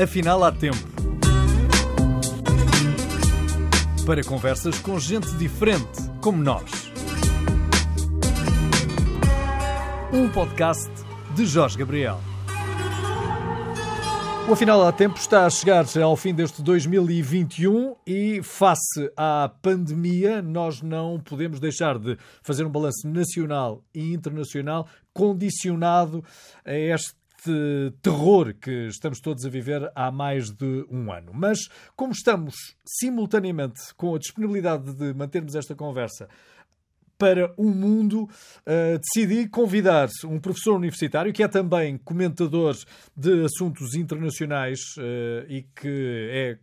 Afinal, há tempo. Para conversas com gente diferente, como nós. Um podcast de Jorge Gabriel. O Afinal há Tempo está a chegar ao fim deste 2021 e, face à pandemia, nós não podemos deixar de fazer um balanço nacional e internacional condicionado a este terror que estamos todos a viver há mais de um ano. Mas, como estamos simultaneamente com a disponibilidade de mantermos esta conversa para o mundo, uh, decidi convidar um professor universitário que é também comentador de assuntos internacionais uh, e que é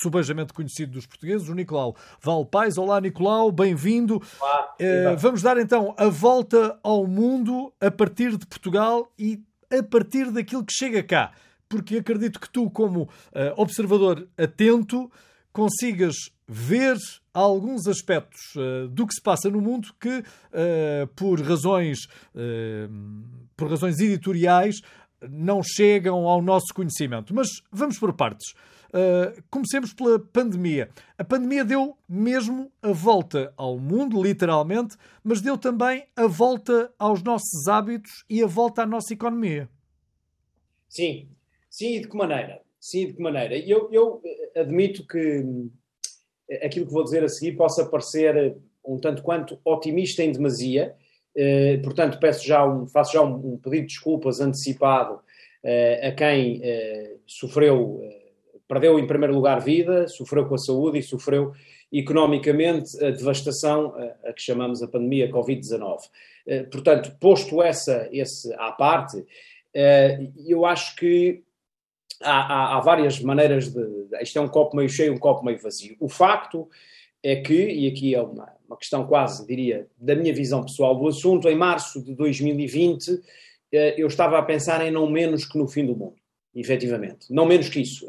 subejamente conhecido dos portugueses, o Nicolau Valpais. Olá, Nicolau, bem-vindo. Uh, vamos dar então a volta ao mundo a partir de Portugal e a partir daquilo que chega cá, porque acredito que tu, como observador atento, consigas ver alguns aspectos uh, do que se passa no mundo que, uh, por razões uh, por razões editoriais, não chegam ao nosso conhecimento. Mas vamos por partes. Comecemos pela pandemia. A pandemia deu mesmo a volta ao mundo, literalmente, mas deu também a volta aos nossos hábitos e a volta à nossa economia. Sim, sim, e de que maneira? Sim, de que maneira? Eu, eu admito que aquilo que vou dizer a seguir possa parecer eh, um tanto quanto otimista em demasia. Eh, portanto, peço já um, faço já um, um pedido de desculpas antecipado eh, a quem sofreu, perdeu em primeiro lugar vida, sofreu com a saúde e sofreu economicamente a devastação a que chamamos a pandemia Covid-19. Portanto, posto essa, esse à parte, eu acho que há, há, há, várias maneiras de. Isto é um copo meio cheio, um copo meio vazio. O facto é que, e aqui é uma, uma questão quase, diria, da minha visão pessoal do assunto, em março de 2020 eh, eu estava a pensar em não menos que no fim do mundo, efetivamente. Não menos que isso.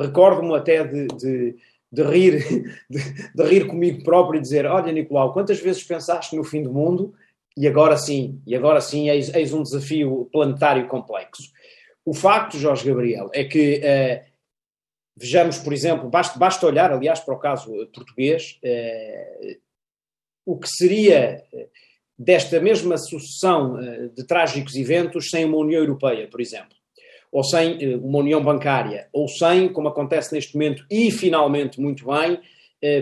Eh, recordo-me até de, de, de rir, de, de, rir comigo próprio e dizer: Olha, Nicolau, quantas vezes pensaste no fim do mundo? E agora sim, e agora sim, eis, eis um desafio planetário complexo. O facto, Jorge Gabriel, é que uh, vejamos, por exemplo, basta, basta, olhar, aliás, para o caso português, uh, o que seria eh, desta mesma sucessão de trágicos eventos sem uma União Europeia, por exemplo, ou sem uma União Bancária, ou sem, como acontece neste momento, e finalmente muito bem,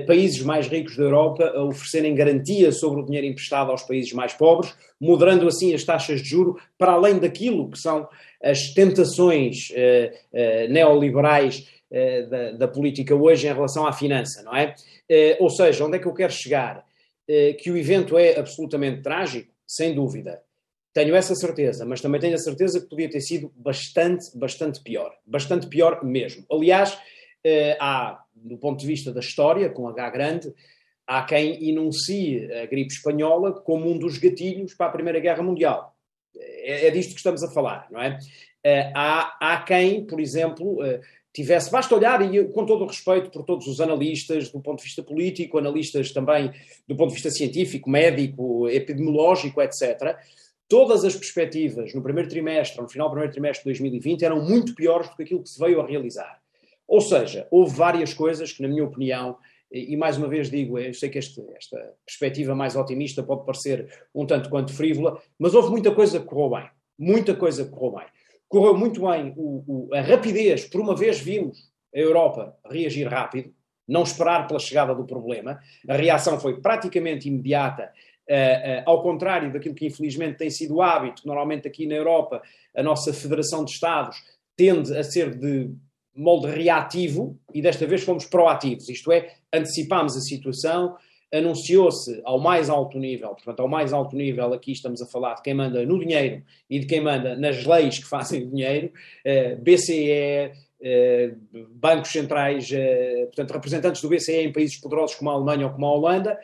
países mais ricos da Europa a oferecerem garantia sobre o dinheiro emprestado aos países mais pobres, moderando assim as taxas de juro para além daquilo que são as tentações uh, neoliberais da, da, política hoje em relação à finança, não é? ou seja, onde é que eu quero chegar? que o evento é absolutamente trágico, sem dúvida. Tenho essa certeza, mas também tenho a certeza que podia ter sido bastante, bastante pior. Bastante pior mesmo. Aliás, há, do ponto de vista da história, com H grande, há quem enuncie a gripe espanhola como um dos gatilhos para a Primeira Guerra Mundial é, é disto que estamos a falar, não é? Uh, há, há quem, por exemplo, uh, tivesse, basta olhar, e com todo o respeito por todos os analistas, do ponto de vista político, analistas também do ponto de vista científico, médico, epidemiológico, etc., todas as perspectivas no primeiro trimestre, no final do primeiro trimestre de 2020, eram muito piores do que aquilo que se veio a realizar. Ou seja, houve várias coisas que, na minha opinião, e, mais uma vez digo, eu sei que este, esta perspectiva mais otimista pode parecer um tanto quanto frívola, mas houve muita coisa que correu bem. Muita coisa que correu bem. Correu muito bem o, o, a rapidez, por uma vez vimos a Europa reagir rápido, não esperar pela chegada do problema. A reação foi praticamente imediata, uh, uh, ao contrário daquilo que infelizmente tem sido o hábito, normalmente aqui na Europa a nossa Federação de Estados tende a ser de molde reativo e desta vez fomos proativos, isto é, antecipámos a situação, anunciou-se ao mais alto nível, portanto, ao mais alto nível, aqui estamos a falar de quem manda no dinheiro e de quem manda nas leis que fazem o dinheiro, eh, BCE, eh, bancos centrais, eh, portanto, representantes do BCE em países poderosos como a Alemanha ou como a Holanda,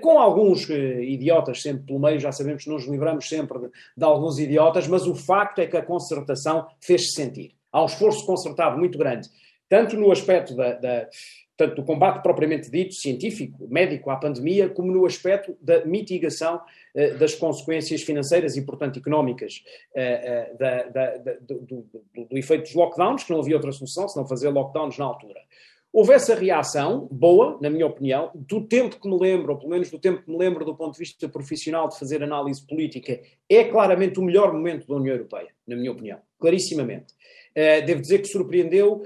com alguns idiotas sempre pelo meio, já sabemos que nos livramos sempre de, de alguns idiotas, mas o facto é que a concertação fez-se sentir há um esforço concertado muito grande tanto no aspecto da, da tanto do combate propriamente dito, científico, médico à pandemia, como no aspecto da mitigação uh, das consequências financeiras e, portanto, económicas uh, da, da, da, do, do, do, efeito dos lockdowns, que não havia outra solução senão fazer lockdowns na altura. Houve essa reação, boa, na minha opinião, do tempo que me lembro, ou pelo menos do tempo que me lembro do ponto de vista profissional de fazer análise política, é claramente o melhor momento da União Europeia, na minha opinião, clarissimamente. devo dizer que surpreendeu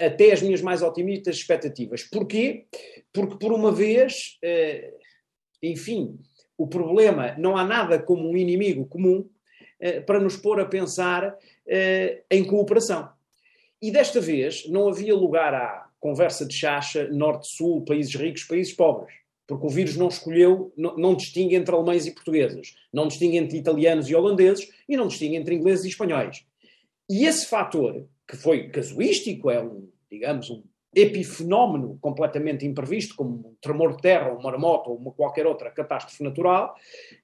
até as minhas mais otimistas expectativas. Porquê? Porque, por uma vez, eh, enfim, o problema, não há nada como um inimigo comum para nos pôr a pensar em cooperação. E desta vez não havia lugar à conversa de chacha norte-sul, países ricos, países pobres. Porque o vírus não escolheu, não, não distingue entre alemães e portugueses, não distingue entre italianos e holandeses e não distingue entre ingleses e espanhóis. E esse fator que foi casuístico, é um, digamos, um epifenómeno completamente imprevisto, como um tremor de terra, um maremoto ou uma qualquer outra catástrofe natural,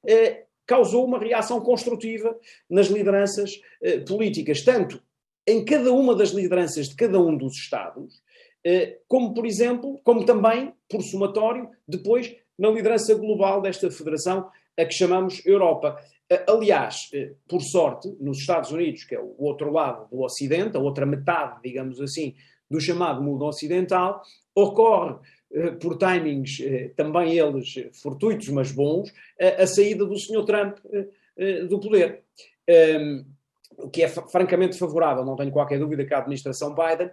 eh, causou uma reação construtiva nas lideranças eh, políticas, tanto em cada uma das lideranças de cada um dos Estados, como, por exemplo, como também, por somatório, depois na liderança global desta federação, a que chamamos Europa. Eh, aliás, eh, por sorte, nos Estados Unidos, que é o outro lado do Ocidente, a outra metade, digamos assim, do chamado mundo ocidental, ocorre eh, por timings também eles fortuitos, mas bons, a saída do Sr. Trump do poder. Ehm, o que é francamente favorável, não tenho qualquer dúvida que a administração Biden eh,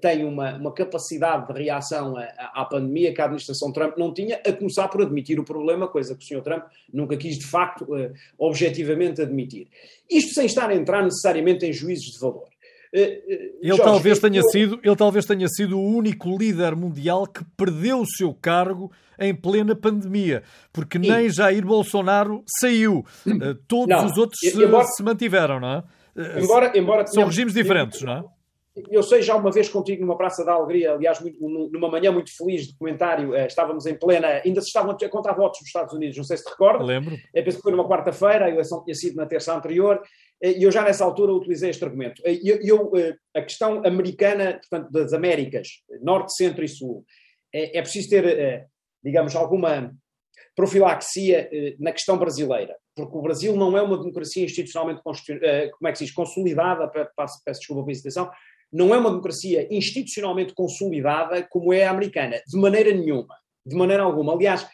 tem uma, uma, capacidade de reação à, à, pandemia que a administração Trump não tinha, a começar por admitir o problema, coisa que o Sr. Trump nunca quis de facto uh, objetivamente admitir. Isto sem estar a entrar necessariamente em juízos de valor. Uh, ele, Jorge, talvez tenha eu... sido, ele talvez tenha sido o único líder mundial que perdeu o seu cargo em plena pandemia, porque e... nem Jair Bolsonaro saiu. Uh, todos não, os outros se, embora, se, mantiveram, não é? Embora, embora São regimes diferentes, não é? Eu sei já uma vez contigo numa Praça da Alegria, aliás, muito, numa manhã muito feliz de comentário, eh, estávamos em plena, ainda se estavam a contar votos nos Estados Unidos, não sei se te recordas. Lembro. Eu penso que foi numa quarta-feira, a eleição tinha sido na terça anterior, eh, e eu já nessa altura utilizei este argumento. Eh, eu, eu, a questão americana, portanto, das Américas, Norte, Centro e Sul, é, é preciso ter, digamos, alguma profilaxia na questão brasileira, porque o Brasil não é uma democracia institucionalmente como é que se diz, consolidada, peço, desculpa pela citação, não é uma democracia institucionalmente consolidada como é a americana, de maneira nenhuma, de maneira alguma. Aliás,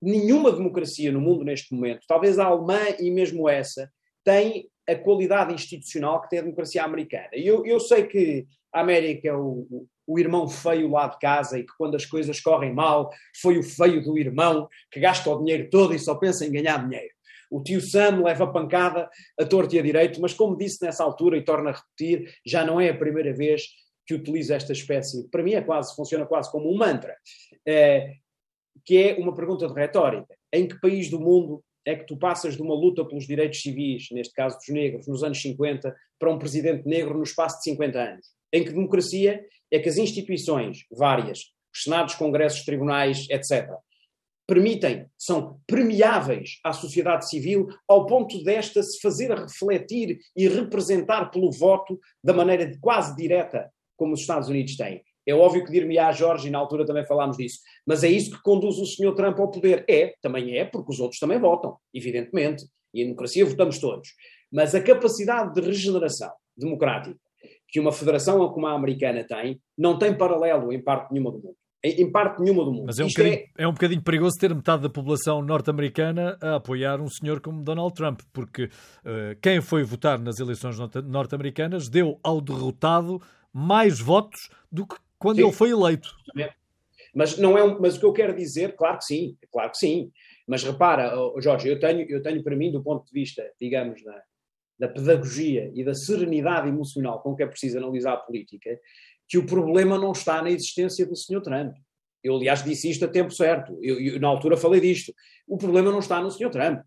nenhuma democracia no mundo neste momento, talvez a alemã e mesmo essa, tem a qualidade institucional que tem a democracia americana. Eu, eu sei que a América é o, o irmão feio lá de casa e que quando as coisas correm mal, foi o feio do irmão que gasta o dinheiro todo e só pensa em ganhar dinheiro. O tio Sam leva pancada a torto e a direito, mas como disse nessa altura e torna a repetir, já não é a primeira vez que utiliza esta espécie, para mim é quase, funciona quase como um mantra, é, que é uma pergunta de retórica. Em que país do mundo é que tu passas de uma luta pelos direitos civis, neste caso dos negros, nos anos 50, para um presidente negro no espaço de 50 anos? Em que democracia é que as instituições, várias, os senados, congressos, tribunais, etc., permitem, são permeáveis à sociedade civil, ao ponto desta se fazer refletir e representar pelo voto da maneira quase direta como os Estados Unidos têm. É óbvio que dir-me-á, Jorge, e na altura também falámos disso, mas é isso que conduz o senhor Trump ao poder. É, também é, porque os outros também votam, evidentemente, e em democracia votamos todos. Mas a capacidade de regeneração democrática que uma federação como a americana tem, não tem paralelo em parte nenhuma do mundo em parte nenhuma do mundo. Mas é um, bocadinho, é... é um bocadinho perigoso ter metade da população norte-americana a apoiar um senhor como Donald Trump, porque uh, quem foi votar nas eleições norte-americanas deu ao derrotado mais votos do que quando sim. ele foi eleito. Mas, não é um, mas o que eu quero dizer, claro que sim, claro que sim. Mas repara, oh, Jorge, eu tenho, eu tenho para mim, do ponto de vista, digamos, da, da pedagogia e da serenidade emocional com que é preciso analisar a política, que o problema não está na existência do Sr. Trump. Eu, aliás, disse isto a tempo certo. Eu, eu, na altura falei disto. O problema não está no Sr. Trump.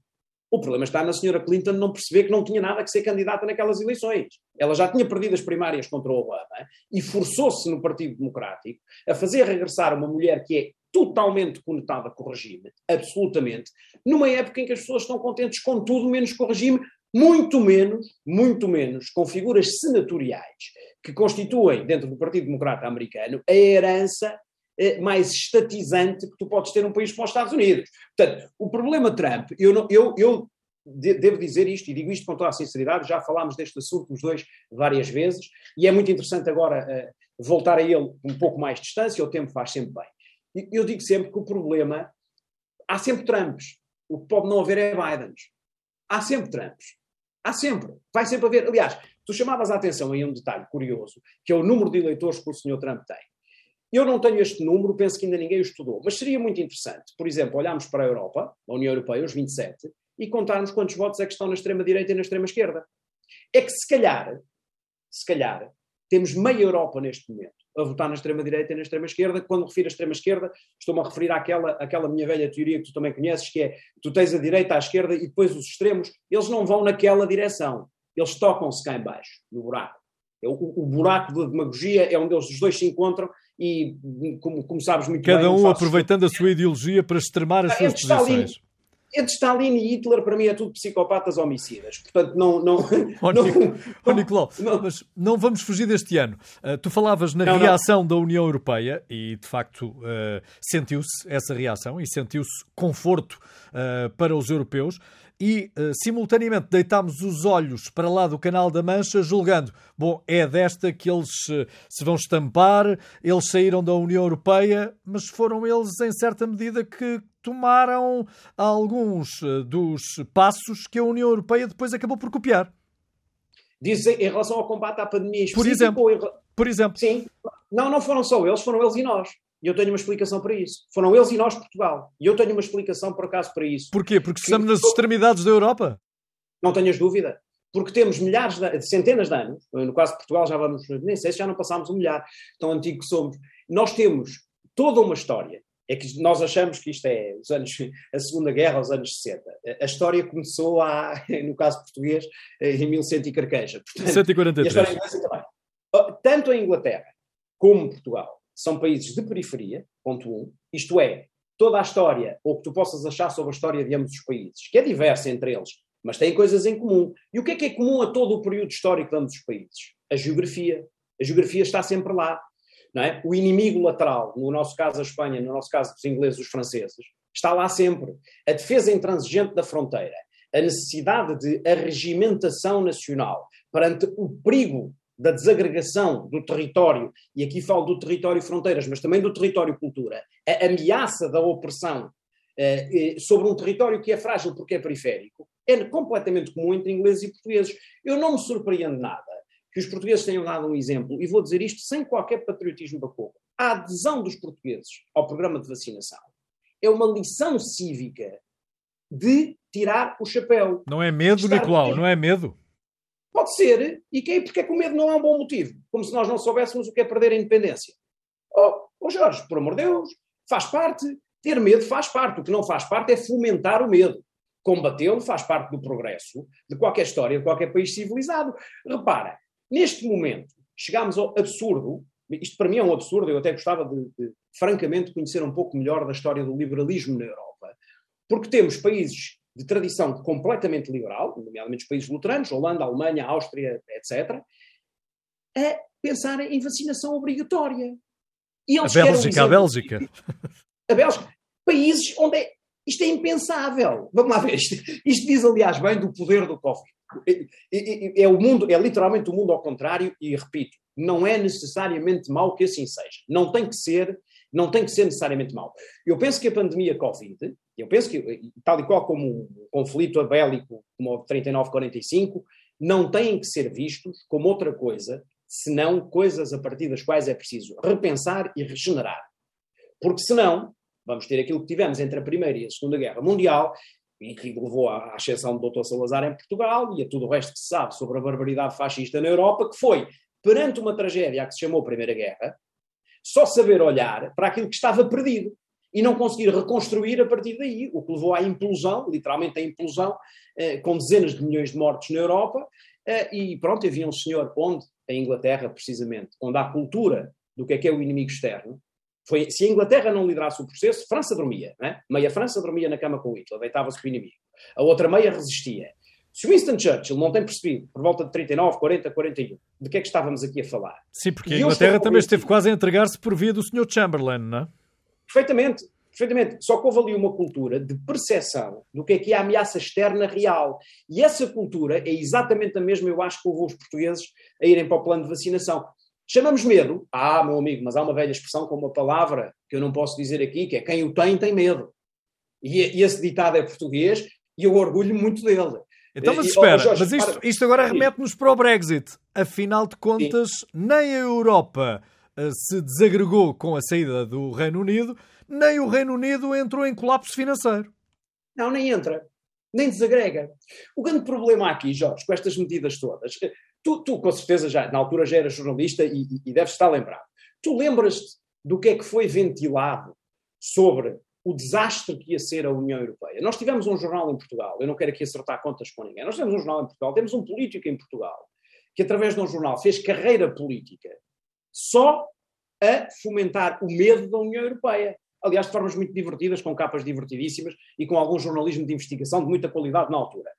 O problema está na Sra. Clinton não perceber que não tinha nada que ser candidata naquelas eleições. Ela já tinha perdido as primárias contra o Obama e forçou-se no Partido Democrático a fazer regressar uma mulher que é totalmente conotada com o regime, absolutamente, numa época em que as pessoas estão contentes com tudo menos com o regime, muito menos, muito menos com figuras senatoriais que constituem, dentro do Partido Democrata Americano, a herança eh, mais estatizante que tu podes ter num país como os Estados Unidos. Portanto, o problema Trump, eu, não, eu, eu devo dizer isto, e digo isto com toda a sinceridade, já falámos deste assunto os dois várias vezes, e é muito interessante agora uh, voltar a ele um pouco mais de distância, o tempo faz sempre bem. Eu digo sempre que o problema, há sempre Trumps, o que pode não haver é Bidens. Há sempre Trumps. Há sempre. Vai sempre haver. Aliás, tu chamavas a atenção aí um detalhe curioso, que é o número de eleitores que o Sr. Trump tem. Eu não tenho este número, penso que ainda ninguém o estudou, mas seria muito interessante, por exemplo, olharmos para a Europa, a União Europeia, os 27, e contarmos quantos votos é que estão na extrema-direita e na extrema-esquerda. É que se calhar, se calhar, temos meia Europa neste momento a votar na extrema-direita e na extrema-esquerda. Quando refiro à extrema-esquerda, estou-me a referir àquela, àquela minha velha teoria que tu também conheces, que é tu tens a direita, à esquerda e depois os extremos, eles não vão naquela direção. Eles tocam-se cá em baixo, no buraco. É o, o, buraco da demagogia é onde eles os dois se encontram e, como, como sabes muito Cada bem... Cada um aproveitando a sua ideologia para extremar as suas posições entre Stalin e Hitler, para mim, é tudo psicopatas homicidas. Portanto, não. não, oh, não, oh, Nicolau, não, mas não vamos fugir deste ano. Uh, tu falavas na não, reação da União Europeia e, de facto, uh, sentiu-se essa reação e sentiu-se conforto uh, para os europeus e, uh, simultaneamente, deitámos os olhos para lá do Canal da Mancha, julgando, bom, é desta que eles uh, se vão estampar, eles saíram da União Europeia, mas foram eles, em certa medida, que tomaram alguns uh, dos passos que a União Europeia depois acabou por copiar. Dizem em relação ao combate à pandemia Por exemplo. Em... Por exemplo. Sim. Não, não foram só eles, foram eles e nós. E eu tenho uma explicação para isso. Foram eles e nós, Portugal. E eu tenho uma explicação, por acaso, para isso. Porquê? Porque estamos nas extremidades da Europa? Não tenhas dúvida. Porque temos milhares, de, centenas de anos, no caso de Portugal já vamos, nem sei se já não passámos um milhar, tão antigo que somos. Nós temos toda uma história. É que nós achamos que isto é os anos, a Segunda Guerra, os anos 60. A história começou, há, no caso português, em 1100 e carqueja. Portanto, 143. E a história inglesa também. Tanto a Inglaterra como Portugal são países de periferia, ponto um, isto é, toda a história, ou que tu possas achar sobre a história de ambos os países, que é diversa entre eles, mas têm coisas em comum. E o que é que é comum a todo o período histórico de ambos os países? A geografia. A geografia está sempre lá. Não é? O inimigo lateral, no nosso caso a Espanha, no nosso caso os ingleses, os franceses, está lá sempre. A defesa intransigente da fronteira, a necessidade de arregimentação nacional perante o perigo da desagregação do território, e aqui falo do território fronteiras, mas também do território cultura, a ameaça da opressão eh, eh, sobre um território que é frágil porque é periférico, é completamente comum entre ingleses e portugueses. Eu não me surpreendo nada que os portugueses tenham dado um exemplo, e vou dizer isto sem qualquer patriotismo bacoco. A adesão dos portugueses ao programa de vacinação é uma lição cívica de tirar o chapéu. Não é medo, Nicolau, não é medo. Pode ser, e que, porque é que o medo não é um bom motivo, como se nós não soubéssemos o que é perder a independência. Oh, oh Jorge, por amor de Deus, faz parte, ter medo faz parte, o que não faz parte é fomentar o medo. Combatê-lo faz parte do progresso de qualquer história, de qualquer país civilizado. Repara, neste momento, chegámos ao absurdo, isto para mim é um absurdo, eu até gostava de, de francamente, conhecer um pouco melhor da história do liberalismo na Europa, porque temos países de tradição completamente liberal, nomeadamente os países luteranos, Holanda, Alemanha, Áustria, etc., a pensar em vacinação obrigatória. E a Bélgica, a Bélgica. A Bélgica. Países onde é, isto é impensável. Vamos lá ver. Isto, isto diz, aliás, bem do poder do Covid. É, é, é, o mundo, é literalmente o mundo ao contrário, e repito, não é necessariamente mau que assim seja. Não tem que ser, não tem que ser necessariamente mau. Eu penso que a pandemia Covid eu penso que, tal e qual como um conflito abélico como o 39-45, não têm que ser vistos como outra coisa, senão coisas a partir das quais é preciso repensar e regenerar. Porque senão, vamos ter aquilo que tivemos entre a Primeira e a Segunda Guerra Mundial, e que levou à exceção do Dr. Salazar em Portugal e a tudo o resto que se sabe sobre a barbaridade fascista na Europa, que foi, perante uma tragédia que se chamou Primeira Guerra, só saber olhar para aquilo que estava perdido e não conseguir reconstruir a partir daí, o que levou à implosão, literalmente à implosão, eh, com dezenas de milhões de mortos na Europa, eh, e pronto, havia um senhor onde, a Inglaterra precisamente, onde há cultura do que é que é o inimigo externo, foi, se a Inglaterra não liderasse o processo, França dormia, né? meia França dormia na cama com Hitler, deitava-se com o inimigo, a outra meia resistia. Se Winston Churchill não tem percebido, por volta de 39, 40, 41, de que é que estávamos aqui a falar? Sim, porque a Inglaterra também esteve quase a entregar-se por via do Sr. Chamberlain, não é? Perfeitamente, perfeitamente. Só que houve ali uma cultura de percepção do que é que é a ameaça externa real. E essa cultura é exatamente a mesma, eu acho, que houve os portugueses a irem para o plano de vacinação. Chamamos medo. Ah, meu amigo, mas há uma velha expressão com uma palavra que eu não posso dizer aqui, que é quem o tem, tem medo. E, e esse ditado é português e eu orgulho muito dele. Então, mas espera, Jorge, mas isto, isto agora remete-nos para o Brexit. Afinal de contas, Sim. nem a Europa uh, se desagregou com a saída do Reino Unido, nem o Reino Unido entrou em colapso financeiro. Não, nem entra. Nem desagrega. O grande problema aqui, Jorge, com estas medidas todas, eh, tu, tu com certeza já, na altura já eras jornalista e, e deves estar lembrado. Tu lembras-te do que é que foi ventilado sobre o desastre que ia ser a União Europeia. Nós tivemos um jornal em Portugal, eu não quero aqui acertar contas com ninguém, nós tivemos um jornal em Portugal, temos um político em Portugal, que através de um jornal fez carreira política só a fomentar o medo da União Europeia. Aliás, de formas muito divertidas, com capas divertidíssimas e com algum jornalismo de investigação de muita qualidade na altura.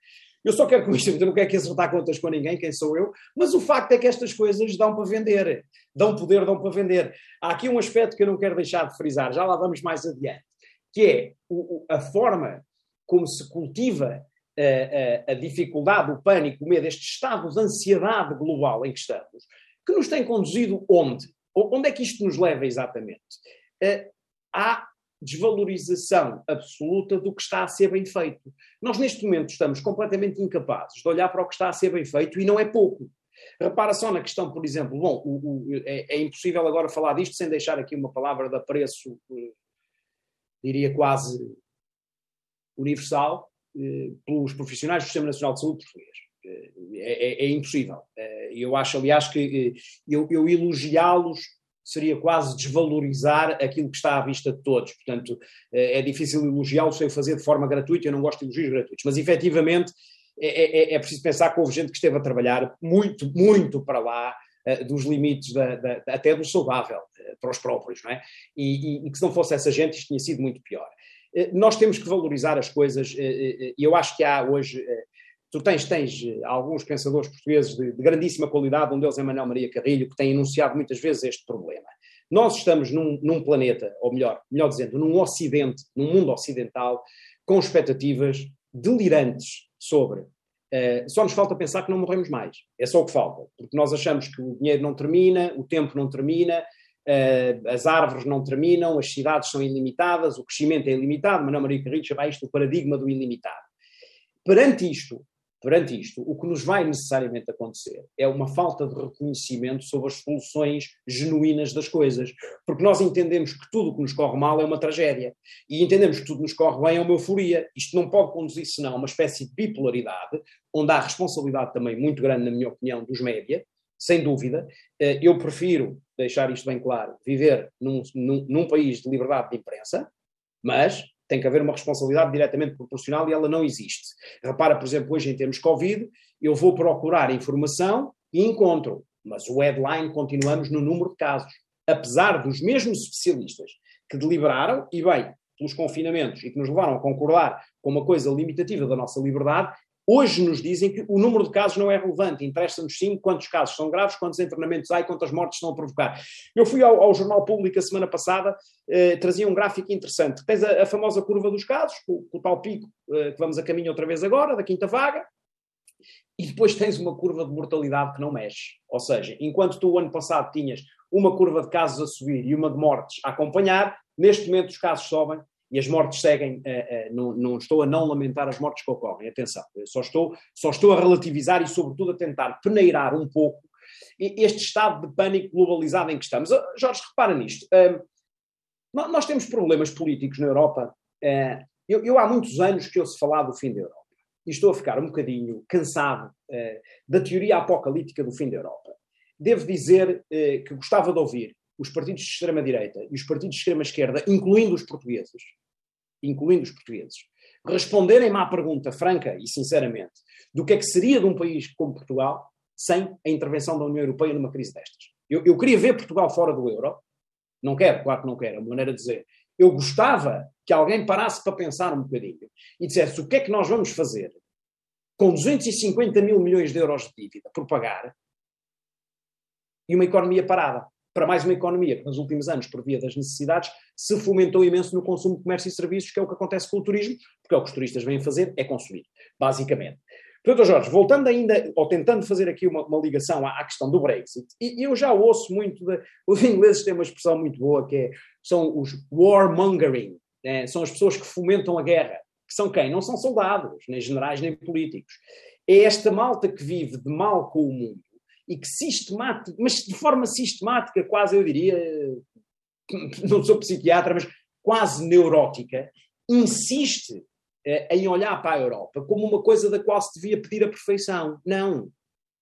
Eu só quero com isto, eu não quero que acertar contas com ninguém, quem sou eu, mas o facto é que estas coisas dão para vender, dão poder, dão para vender. Há aqui um aspecto que eu não quero deixar de frisar, já lá vamos mais adiante que é o, a forma como se cultiva a, a, a, dificuldade, o pânico, o medo, este estado de ansiedade global em que estamos, que nos tem conduzido onde? Onde é que isto nos leva exatamente? Uh, à desvalorização absoluta do que está a ser bem feito. Nós, neste momento, estamos completamente incapazes de olhar para o que está a ser bem feito e não é pouco. Repara só na questão, por exemplo, bom, o, o, é, é, impossível agora falar disto sem deixar aqui uma palavra de apreço eh, diria quase universal, eh, pelos profissionais do Sistema Nacional de Saúde português. Eh, é, é, é impossível. Eh, eu acho, aliás, que eu, eu elogiá-los seria quase desvalorizar aquilo que está à vista de todos. Portanto, é difícil elogiá-los sem o fazer de forma gratuita, eu não gosto de elogios gratuitos, mas efetivamente é, é, é, preciso pensar que houve gente que esteve a trabalhar muito, muito para lá dos limites da, da, até do saudável para os próprios, não é? E, e, e, que se não fosse essa gente isto tinha sido muito pior. Eh, nós temos que valorizar as coisas eh, eh, e eu acho que há hoje, tu tens, tens alguns pensadores portugueses de, de grandíssima qualidade, um deles é Manuel Maria Carrilho, que tem enunciado muitas vezes este problema. Nós estamos num, num planeta, ou melhor, melhor dizendo, num ocidente, num mundo ocidental, com expectativas delirantes sobre Uh, só nos falta pensar que não morremos mais. É só o que falta. Porque nós achamos que o dinheiro não termina, o tempo não termina, uh, as árvores não terminam, as cidades são ilimitadas, o crescimento é ilimitado, Manuel Maria Carrilho chama isto o paradigma do ilimitado. Perante isto, perante isto, o que nos vai necessariamente acontecer é uma falta de reconhecimento sobre as soluções genuínas das coisas, porque nós entendemos que tudo o que nos corre mal é uma tragédia e entendemos que tudo nos corre bem é uma euforia. Isto não pode conduzir senão a uma espécie de bipolaridade, onde há responsabilidade também muito grande, na minha opinião, dos média, sem dúvida. Eh, eu prefiro, deixar isto bem claro, viver num, num, num, país de liberdade de imprensa, mas tem que haver uma responsabilidade diretamente proporcional e ela não existe. Repara, por exemplo, hoje em termos Covid, eu vou procurar informação e encontro, mas o headline continuamos no número de casos. Apesar dos mesmos especialistas que deliberaram, e bem, pelos confinamentos e que nos levaram a concordar com uma coisa limitativa da nossa liberdade, Hoje nos dizem que o número de casos não é relevante, interessa-nos sim quantos casos são graves, quantos internamentos há e quantas mortes estão a provocar. Eu fui ao, ao Jornal Público a semana passada, eh, trazia um gráfico interessante. Tens a, a famosa curva dos casos, com, o tal pico eh, que vamos a caminho outra vez agora, da quinta vaga, e depois tens uma curva de mortalidade que não mexe. Ou seja, enquanto tu o ano passado tinhas uma curva de casos a subir e uma de mortes a acompanhar, neste momento os casos sobem e as mortes seguem, uh, uh, não, não, estou a não lamentar as mortes que ocorrem, atenção, só estou, só estou a relativizar e sobretudo a tentar peneirar um pouco este estado de pânico globalizado em que estamos. Uh, Jorge, repara nisto, nós temos problemas políticos na Europa, eu, eu, há muitos anos que ouço falar do fim da Europa, e estou a ficar um bocadinho cansado da teoria apocalíptica do fim da Europa. Devo dizer que gostava de ouvir os partidos de extrema-direita e os partidos de extrema-esquerda, incluindo os portugueses, incluindo os portugueses, responderem-me à pergunta franca e sinceramente do que é que seria de um país como Portugal sem a intervenção da União Europeia numa crise destas. Eu, eu queria ver Portugal fora do euro, não quero, claro que não quero, é uma maneira de dizer. Eu gostava que alguém parasse para pensar um bocadinho e dissesse o que é que nós vamos fazer com 250 mil milhões de euros de dívida por pagar e uma economia parada. Para mais uma economia que nos últimos anos, por via das necessidades, se fomentou imenso no consumo de comércio e serviços, que é o que acontece com o turismo, porque é o que os turistas vêm fazer, é consumir, basicamente. Portanto, Jorge, voltando ainda, ou tentando fazer aqui uma, uma ligação à, à, questão do Brexit, e eu já ouço muito, de, os ingleses têm uma expressão muito boa que é, são os warmongering, né? são as pessoas que fomentam a guerra, que são quem? Não são soldados, nem generais, nem políticos. É esta malta que vive de mal com o mundo e que sistemática, mas de forma sistemática, quase eu diria, não sou psiquiatra, mas quase neurótica, insiste eh, em olhar para a Europa como uma coisa da qual se devia pedir a perfeição. Não.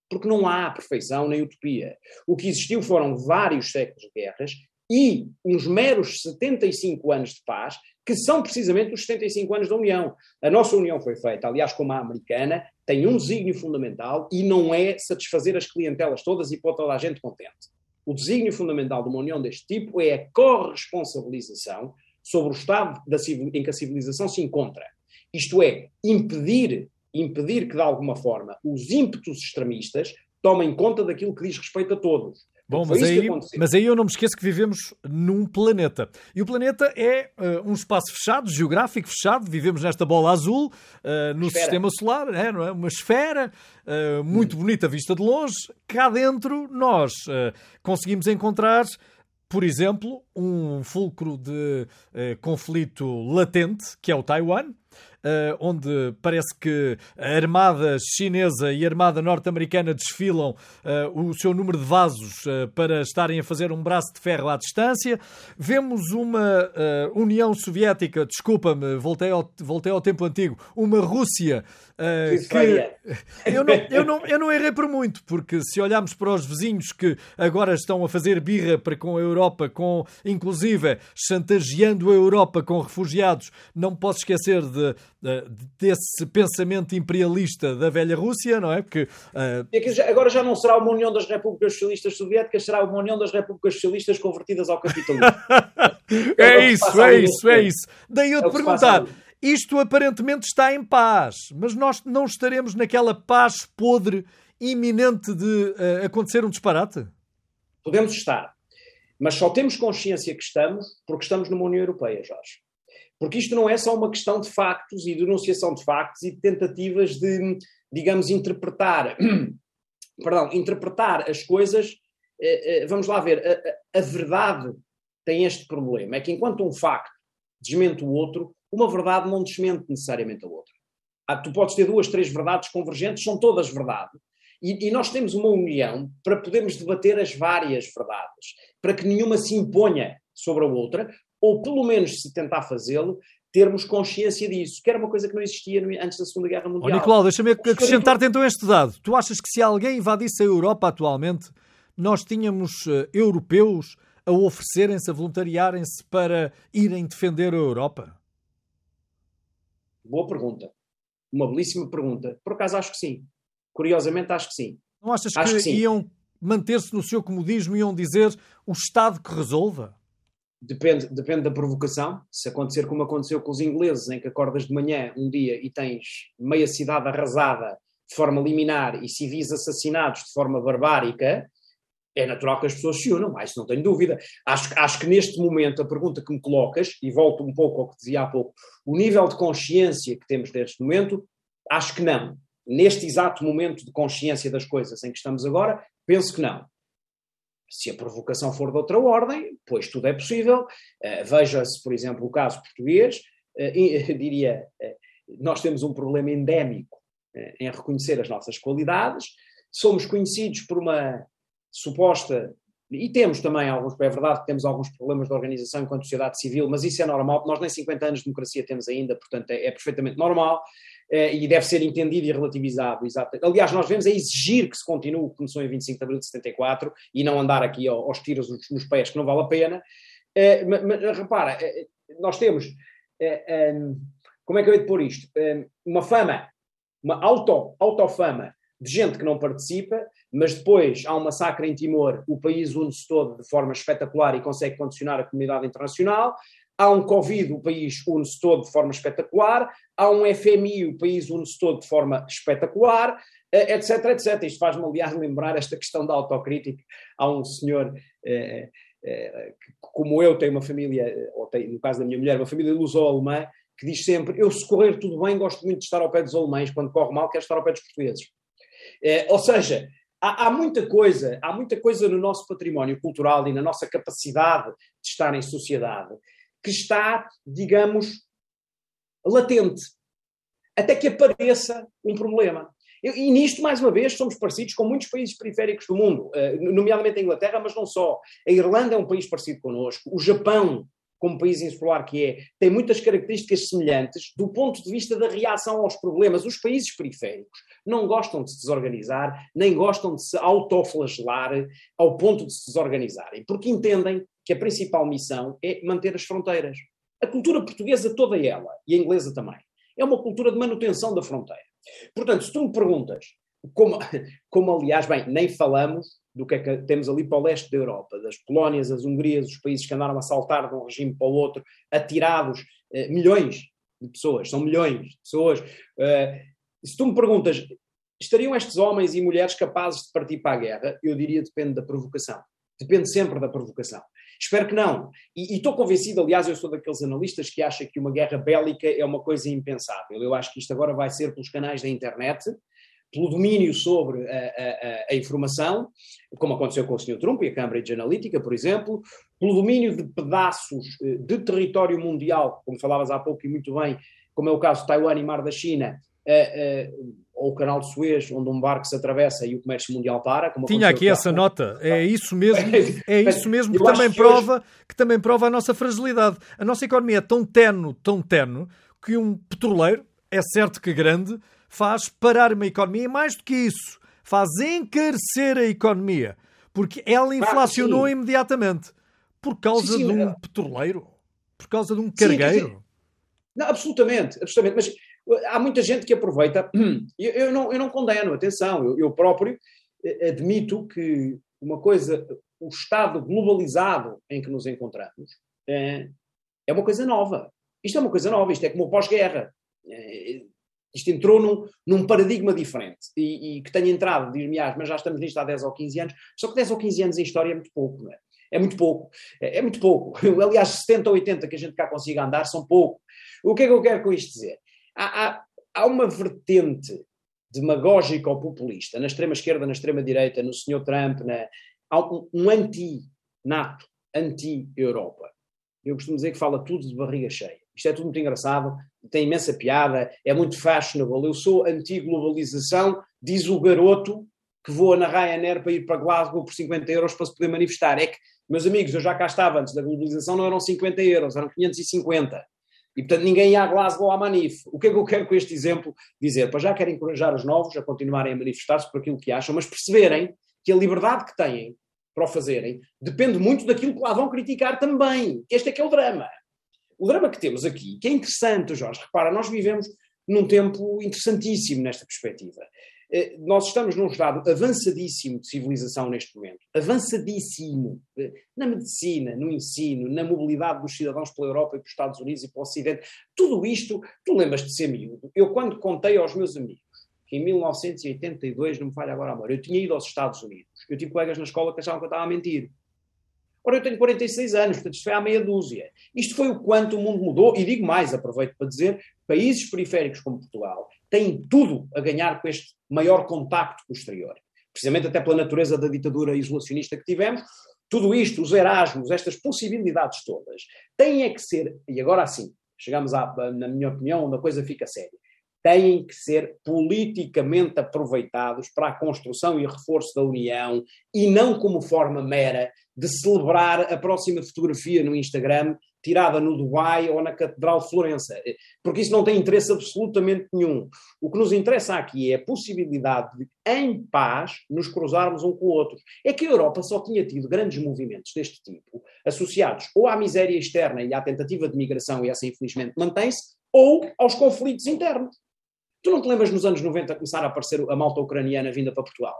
Porque não há perfeição nem utopia. O que existiu foram vários séculos de guerras e uns meros 75 anos de paz, que são precisamente os 75 anos da União. A nossa União foi feita, aliás, como a americana, tem um desígnio fundamental e não é satisfazer as clientelas todas e pôr toda a gente contente. O desígnio fundamental de uma União deste tipo é a corresponsabilização sobre o estado da, em que a civilização se encontra. Isto é, impedir, impedir que, de alguma forma, os ímpetos extremistas tomem conta daquilo que diz respeito a todos. Bom, mas aí, mas aí eu não me esqueço que vivemos num planeta. E o planeta é uh, um espaço fechado, geográfico fechado. Vivemos nesta bola azul, uh, no esfera. sistema solar, é, não é? uma esfera uh, muito hum. bonita vista de longe. Cá dentro, nós conseguimos encontrar por exemplo, um fulcro de conflito latente, que é o Taiwan, onde parece que a armada chinesa e a armada norte-americana desfilam uh, o seu número de vasos uh, para estarem a fazer um braço de ferro à distância. Vemos uma União Soviética, desculpa-me, voltei ao, voltei ao tempo antigo, uma Rússia que eu não, eu, não, eu não errei por muito, porque se olharmos para os vizinhos que agora estão a fazer birra para com a Europa, com inclusive chantageando a Europa com refugiados, não posso esquecer de, desse pensamento imperialista da velha Rússia, não é? Porque uh... agora já não será uma União das Repúblicas Socialistas Soviéticas, será uma União das Repúblicas Socialistas convertidas ao capitalismo. é, é isso, é isso, é isso. Daí eu te é perguntar. Isto aparentemente está em paz, mas nós não estaremos naquela paz podre iminente de uh, acontecer um disparate? Podemos estar, mas só temos consciência que estamos porque estamos numa União Europeia, Jorge. Porque isto não é só uma questão de factos e denunciação de factos e tentativas de, digamos, interpretar, perdão, interpretar as coisas. Eh, eh, vamos lá ver, a, a, verdade tem este problema: é que enquanto um facto desmente o outro, uma verdade não desmente necessariamente a outra. Tu podes ter duas, três verdades convergentes, são todas verdade. E, e, nós temos uma união para podermos debater as várias verdades, para que nenhuma se imponha sobre a outra, ou pelo menos se tentar fazê-lo, termos consciência disso, que era uma coisa que não existia antes da Segunda Guerra Mundial. Oh, Nicolau, deixa-me acrescentar-te então este dado. Tu achas que se alguém invadisse a Europa atualmente, nós tínhamos uh, europeus a oferecerem-se, a voluntariarem-se para irem defender a Europa? Boa pergunta. Uma belíssima pergunta. Por acaso acho que sim. Curiosamente acho que sim. Não achas que, que iam manter-se no seu comodismo e iam dizer o Estado que resolva? Depende, depende da provocação. Se acontecer como aconteceu com os ingleses, em que acordas de manhã um dia e tens meia cidade arrasada de forma liminar e civis assassinados de forma barbárica, é natural que as pessoas se unam, mas não tenho dúvida. Acho, acho que neste momento a pergunta que me colocas, e volto um pouco ao que dizia há pouco, o nível de consciência que temos neste momento, acho que não. Neste exato momento de consciência das coisas em que estamos agora, penso que não. Se a provocação for de outra ordem, pois tudo é possível. Uh, Veja-se, por exemplo, o caso português. Uh, diria, uh, nós temos um problema endémico em reconhecer as nossas qualidades. Somos conhecidos por uma suposta. E temos também alguns, é verdade que temos alguns problemas de organização enquanto sociedade civil, mas isso é normal, nós nem 50 anos de democracia temos ainda, portanto é, é perfeitamente normal eh, e deve ser entendido e relativizado. Exato. Aliás, nós devemos é exigir que se continue o que começou em 25 de abril de 74 e não andar aqui aos tiros nos pés, que não vale a pena. Eh, mas, mas, repara, eh, nós temos, como é que eu hei de pôr isto? Uma fama, uma auto, autofama de gente que não participa, mas depois há um massacre em Timor, o país une-se todo de forma espetacular e consegue condicionar a comunidade internacional. Há um Covid, o país une-se todo de forma espetacular. Há um FMI, o país une-se todo de forma espetacular, etc, etc. Isto faz-me, aliás, lembrar esta questão da autocrítica. Há um senhor, eh, eh, que, como eu, tem uma família, ou tem, no caso da minha mulher, uma família luso-alemã, que diz sempre: Eu, se correr tudo bem, gosto muito de estar ao pé dos alemães, quando corre mal, quero estar ao pé dos portugueses. Ou seja, há, há, muita coisa, há muita coisa no nosso património cultural e na nossa capacidade de estar em sociedade que está, digamos, latente, até que apareça um problema. E nisto, mais uma vez, somos parecidos com muitos países periféricos do mundo, eh, nomeadamente a Inglaterra, mas não só. A Irlanda é um país parecido connosco, o Japão como país insular que é, tem muitas características semelhantes do ponto de vista da reação aos problemas. Os países periféricos não gostam de se desorganizar, nem gostam de se autoflagelar ao ponto de se desorganizarem, porque entendem que a principal missão é manter as fronteiras. A cultura portuguesa toda ela, e a inglesa também, é uma cultura de manutenção da fronteira. Portanto, se tu me perguntas, como, como aliás, bem, nem falamos do que é que temos ali para o leste da Europa, das Polónias, as Hungrias, os países que andaram a saltar de um regime para o outro, atirados, eh, milhões de pessoas, são milhões de pessoas. Eh, se tu me perguntas, estariam estes homens e mulheres capazes de partir para a guerra? Eu diria depende da provocação. Depende sempre da provocação. Espero que não. E, estou convencido, aliás, eu sou daqueles analistas que acham que uma guerra bélica é uma coisa impensável. Eu acho que isto agora vai ser pelos canais da internet, pelo domínio sobre a, a, a, informação, como aconteceu com o Sr. Trump e a Cambridge Analytica, por exemplo, pelo domínio de pedaços eh, de território mundial, como falavas há pouco e muito bem, como é o caso de Taiwan e Mar da China, ou o canal de Suez, onde um barco se atravessa e o comércio mundial para. Tinha aqui essa nota, é isso mesmo, é isso mesmo que também, que prova, hoje... que também prova a nossa fragilidade. A nossa economia é tão tenue, tão tenue, que um petroleiro, é certo que grande, faz parar uma economia e mais do que isso, faz encarecer a economia, porque ela inflacionou ah, imediatamente por causa sim, sim, de um é... petroleiro, por causa de um cargueiro. Sim, não, absolutamente, absolutamente, mas há muita gente que aproveita, eu, eu não, eu não condeno, atenção, eu, eu próprio eh, admito que uma coisa, o estado globalizado em que nos encontramos é, é uma coisa nova. Isto é uma coisa nova, isto é como o pós-guerra. É, isto entrou num, num paradigma diferente e, e, que tenha entrado, diz-me, ah, mas já estamos nisto há 10 ou 15 anos. Só que 10 ou 15 anos em história é muito pouco, não é? É muito pouco. É, é muito pouco. Aliás, 70 ou 80 que a gente cá consiga andar são pouco. O que é que eu quero com isto dizer? Há, há, há uma vertente demagógica ou populista na extrema-esquerda, na extrema-direita, no senhor Trump, na, há um, um anti-NATO, anti-Europa. Eu costumo dizer que fala tudo de barriga cheia. Isto é tudo muito engraçado, tem imensa piada, é muito fashionable. Eu sou anti-globalização, diz o garoto que voa na Ryanair para ir para Glasgow por 50 euros para se poder manifestar. É que, meus amigos, eu já cá estava antes da globalização, não eram 50 euros, eram 550. E, portanto, ninguém ia a Glasgow à manif. O que é que eu quero com este exemplo dizer? Para já quero encorajar os novos a continuarem a manifestar-se por aquilo que acham, mas perceberem que a liberdade que têm para o fazerem depende muito daquilo que lá vão criticar também. Este é que é o drama. O drama que temos aqui, que é interessante, Jorge, repara, nós vivemos num tempo interessantíssimo nesta perspectiva. Eh, nós estamos num estado avançadíssimo de civilização neste momento. Avançadíssimo. Eh, na medicina, no ensino, na mobilidade dos cidadãos pela Europa e pelos Estados Unidos e pelo Ocidente. Tudo isto, tu lembras de ser miúdo. Eu, quando contei aos meus amigos que em 1982, não me falha agora a eu tinha ido aos Estados Unidos. Eu tive colegas na escola que achavam que eu estava a mentir. Ora, eu tenho 46 anos, portanto, isto foi há meia dúzia. Isto foi o quanto o mundo mudou, e digo mais, aproveito para dizer, países periféricos como Portugal têm tudo a ganhar com este maior contacto com o exterior. Precisamente até pela natureza da ditadura isolacionista que tivemos, tudo isto, os Erasmus, estas possibilidades todas, têm é que ser, e agora sim, chegamos à, na minha opinião, onde a coisa fica séria, têm que ser politicamente aproveitados para a construção e reforço da União e não como forma mera de celebrar a próxima fotografia no Instagram tirada no Dubai ou na Catedral de Florença, porque isso não tem interesse absolutamente nenhum. O que nos interessa aqui é a possibilidade de, em paz, nos cruzarmos um com o outro. É que a Europa só tinha tido grandes movimentos deste tipo, associados ou à miséria externa e à tentativa de migração, e essa infelizmente mantém-se, ou aos conflitos internos. Tu não te lembras nos anos 90 começar a aparecer a malta ucraniana vinda para Portugal?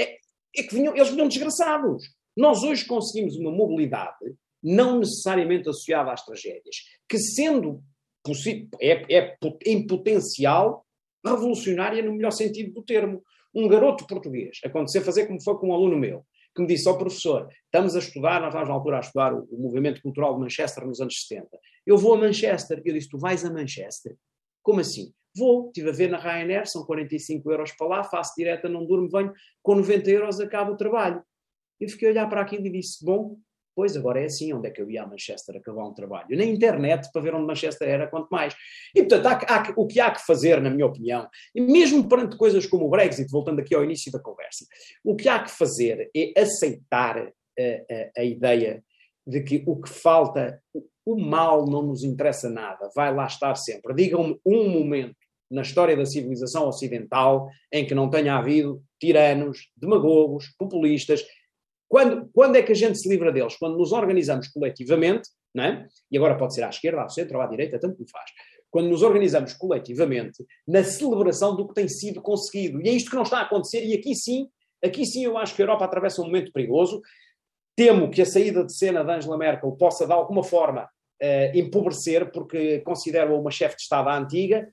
É, é que vinham, eles vinham desgraçados. Nós hoje conseguimos uma mobilidade não necessariamente associada às tragédias, que sendo é, é em potencial revolucionária no melhor sentido do termo. Um garoto português, acontecer fazer como foi com um aluno meu, que me disse ao oh, professor, estamos a estudar, nós estávamos na altura a estudar o, o, movimento cultural de Manchester nos anos 70. Eu vou a Manchester. Eu disse, tu vais a Manchester? Como assim? Vou, estive a ver na Ryanair, são 45 euros para lá, faço direta, não durmo, venho, com 90 euros acabo o trabalho. Eu fiquei a olhar para aquilo e disse, bom, Pois, agora é assim, onde é que eu ia a Manchester acabar um trabalho? Na internet, para ver onde Manchester era, quanto mais. E, portanto, há, há, o que há que fazer, na minha opinião, e mesmo perante coisas como o Brexit, voltando aqui ao início da conversa, o que há que fazer é aceitar a, a, a ideia de que o que falta, o mal não nos interessa nada, vai lá estar sempre. Digam-me um momento na história da civilização ocidental em que não tenha havido tiranos, demagogos, populistas quando, quando é que a gente se livra deles? Quando nos organizamos coletivamente, não é? e agora pode ser à esquerda, ao centro ou à direita, tanto me faz. Quando nos organizamos coletivamente na celebração do que tem sido conseguido. E é isto que não está a acontecer, e aqui sim, aqui sim eu acho que a Europa atravessa um momento perigoso. Temo que a saída de cena de Angela Merkel possa, de alguma forma, uh, empobrecer, porque considero-a uma chefe de Estado antiga.